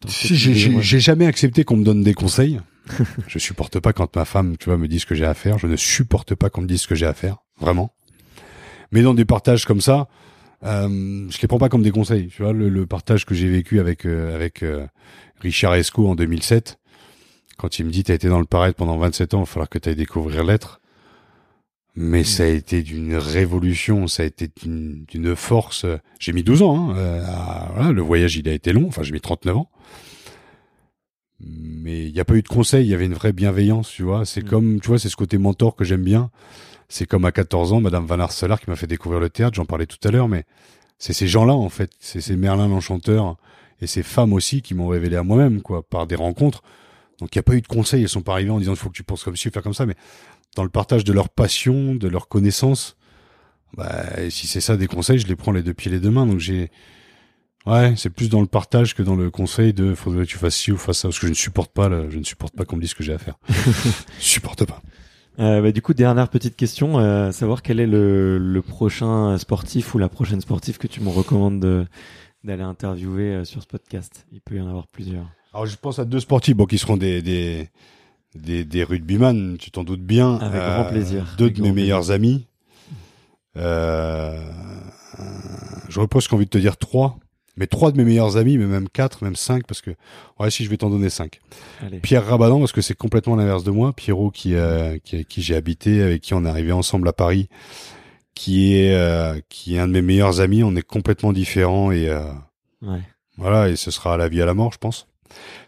j'ai jamais accepté qu'on me donne des conseils. je supporte pas quand ma femme, tu vois, me dit ce que j'ai à faire. Je ne supporte pas qu'on me dise ce que j'ai à faire, vraiment. Mais dans des partages comme ça, euh, je les prends pas comme des conseils. Tu vois, le, le partage que j'ai vécu avec euh, avec euh, Richard Esco en 2007, quand il me dit t'as été dans le paraître pendant 27 ans, il va falloir que tu ailles découvrir l'être. Mais ça a été d'une révolution, ça a été d'une force. J'ai mis 12 ans. Hein, euh, à- voilà, le voyage, il a été long. Enfin, j'ai mis 39 ans. Mais il n'y a pas eu de conseil, il y avait une vraie bienveillance, tu vois. C'est Mm. comme, tu vois, c'est ce côté mentor que j'aime bien. C'est comme à 14 ans, Madame Van Arselaar qui m'a fait découvrir le théâtre, j'en parlais tout à l'heure, mais c'est ces gens-là, en fait. C'est ces Merlin l'Enchanteur et ces femmes aussi qui m'ont révélé à moi-même, quoi, par des rencontres. Donc il n'y a pas eu de conseil, elles sont pas arrivées en disant il faut que tu penses comme ci, faire comme ça, mais dans le partage de leur passion, de leur connaissance, bah, et si c'est ça des conseils, je les prends les deux pieds les deux mains. Donc j'ai, ouais, c'est plus dans le partage que dans le conseil de faudrait que tu fasses ci ou fasses ça, parce que je ne supporte pas, je ne supporte pas qu'on me dise ce que j'ai à faire. je supporte pas. Euh, bah, du coup, dernière petite question, euh, savoir quel est le, le prochain sportif ou la prochaine sportive que tu me recommandes de- d'aller interviewer euh, sur ce podcast. Il peut y en avoir plusieurs. Alors je pense à deux sportifs, bon, qui seront des des des, des rugbyman, tu t'en doutes bien. Avec grand plaisir, Deux avec de mes meilleurs amis. Euh, J'aurais presque envie de te dire trois, mais trois de mes meilleurs amis, mais même quatre, même cinq, parce que ouais, si je vais t'en donner cinq. Allez. Pierre Rabadan, parce que c'est complètement l'inverse de moi. Pierrot, qui, euh, qui qui j'ai habité, avec qui on est arrivé ensemble à Paris, qui est euh, qui est un de mes meilleurs amis. On est complètement différents et euh, Ouais. voilà, et ce sera à la vie à la mort, je pense.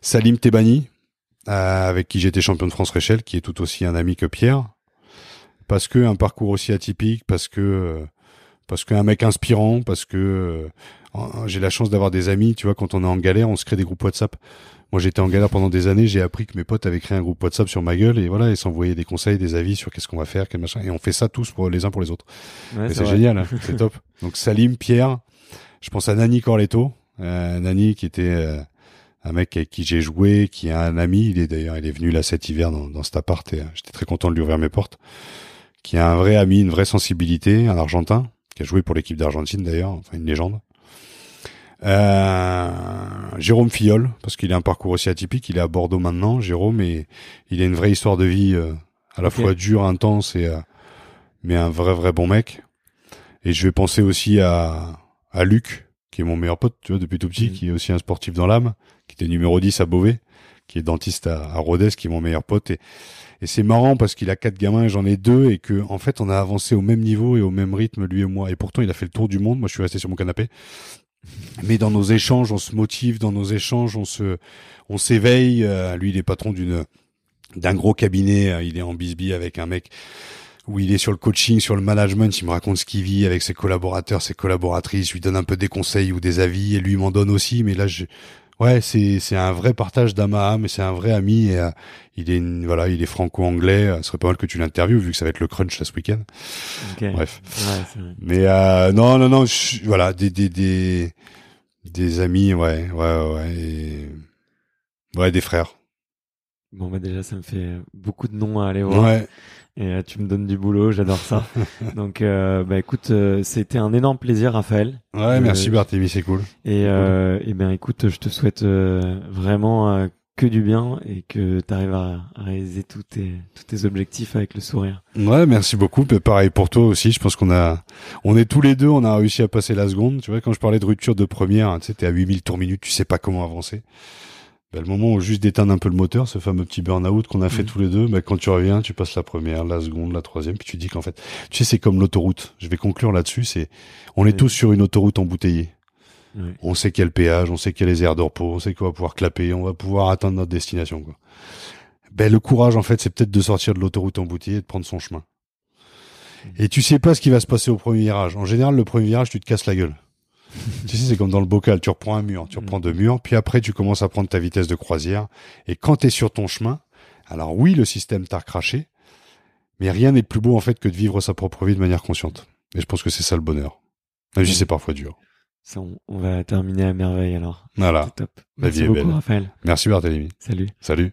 Salim Tebani, euh, avec qui j'étais champion de France Réchelle, qui est tout aussi un ami que Pierre, parce que un parcours aussi atypique, parce que euh, parce qu'un mec inspirant, parce que euh, j'ai la chance d'avoir des amis, tu vois, quand on est en galère, on se crée des groupes WhatsApp. Moi, j'étais en galère pendant des années, j'ai appris que mes potes avaient créé un groupe WhatsApp sur ma gueule et voilà, ils s'envoyaient des conseils, des avis sur qu'est-ce qu'on va faire, quel machin, et on fait ça tous pour les uns pour les autres. Ouais, c'est génial, hein, c'est top. Donc Salim, Pierre, je pense à Nani Corletto, euh, Nani qui était euh, un mec avec qui j'ai joué, qui est un ami, il est d'ailleurs, il est venu là cet hiver dans, dans cet appart et euh, j'étais très content de lui ouvrir mes portes. Qui est un vrai ami, une vraie sensibilité, un Argentin, qui a joué pour l'équipe d'Argentine d'ailleurs, enfin une légende. Euh, Jérôme Fillol, parce qu'il a un parcours aussi atypique, il est à Bordeaux maintenant, Jérôme, et il a une vraie histoire de vie euh, à la fois dure, intense et euh, mais un vrai vrai bon mec. Et je vais penser aussi à à Luc, qui est mon meilleur pote, tu vois, depuis tout petit, Mhm. qui est aussi un sportif dans l'âme, qui était numéro 10 à Beauvais, qui est dentiste à, à Rodez, qui est mon meilleur pote. Et, et c'est marrant parce qu'il a quatre gamins et j'en ai deux, et que en fait on a avancé au même niveau et au même rythme, lui et moi. Et pourtant il a fait le tour du monde, moi je suis resté sur mon canapé. Mais dans nos échanges, on se motive, dans nos échanges, on se, on s'éveille. Euh, lui, il est patron d'une, d'un gros cabinet. euh, Il est en bisbee avec un mec où il est sur le coaching, sur le management. Il me raconte ce qu'il vit avec ses collaborateurs, ses collaboratrices. Je lui donne un peu des conseils ou des avis et lui m'en donne aussi. Mais là, je, ouais, c'est, c'est un vrai partage d'âme à âme c'est un vrai ami. Et, euh, il est, une- voilà, il est franco-anglais. Euh, Ce serait pas mal que tu l'interviewes vu que ça va être le crunch là ce week-end. Ok. Bref. Ouais, vrai. Mais euh, non, non, non, je- voilà, des, des, des, des amis, ouais, ouais, ouais, et- ouais, des frères. Bon, bah déjà, ça me fait beaucoup de noms à aller voir. Ouais, Et euh, tu me donnes du boulot, j'adore ça. Donc, euh, bah écoute, euh, c'était un énorme plaisir, Raphaël. ouais, Euh, merci Barthémy, c'est cool. Et, euh, et ben écoute, je te souhaite euh, vraiment euh, que du bien et que tu arrives à, à réaliser tous tes, tous tes objectifs avec le sourire. Ouais, merci beaucoup. Puis pareil pour toi aussi. Je pense qu'on a, on est tous les deux, on a réussi à passer la seconde. Tu vois, quand je parlais de rupture de première, hein, tu sais, t'es à 8000 tours minutes, tu sais pas comment avancer. Ben, le moment où juste d'éteindre un peu le moteur, ce fameux petit burn-out qu'on a fait Mhm. tous les deux, ben, quand tu reviens, tu passes la première, la seconde, la troisième, puis tu dis qu'en fait, tu sais, c'est comme l'autoroute. Je vais conclure là-dessus, c'est, on est Oui. tous sur une autoroute embouteillée. Oui. On sait quel péage, on sait quelles les aires de repos, on sait qu'on va pouvoir clapper, on va pouvoir atteindre notre destination, quoi. Ben, le courage, en fait, c'est peut-être de sortir de l'autoroute embouteillée et de prendre son chemin. Et tu sais pas ce qui va se passer au premier virage. En général, le premier virage, tu te casses la gueule. tu sais, c'est comme dans le bocal. Tu reprends un mur, tu reprends deux murs, puis après, tu commences à prendre ta vitesse de croisière. Et quand tu es sur ton chemin, alors oui, le système t'a recraché, mais rien n'est plus beau, en fait, que de vivre sa propre vie de manière consciente. Et je pense que c'est ça le bonheur. Même si Oui. c'est parfois dur. Ça, on, on va terminer à merveille alors. Voilà. Top. La Merci vie est beaucoup, belle. Raphaël. Merci Barthélémy. Salut. Salut.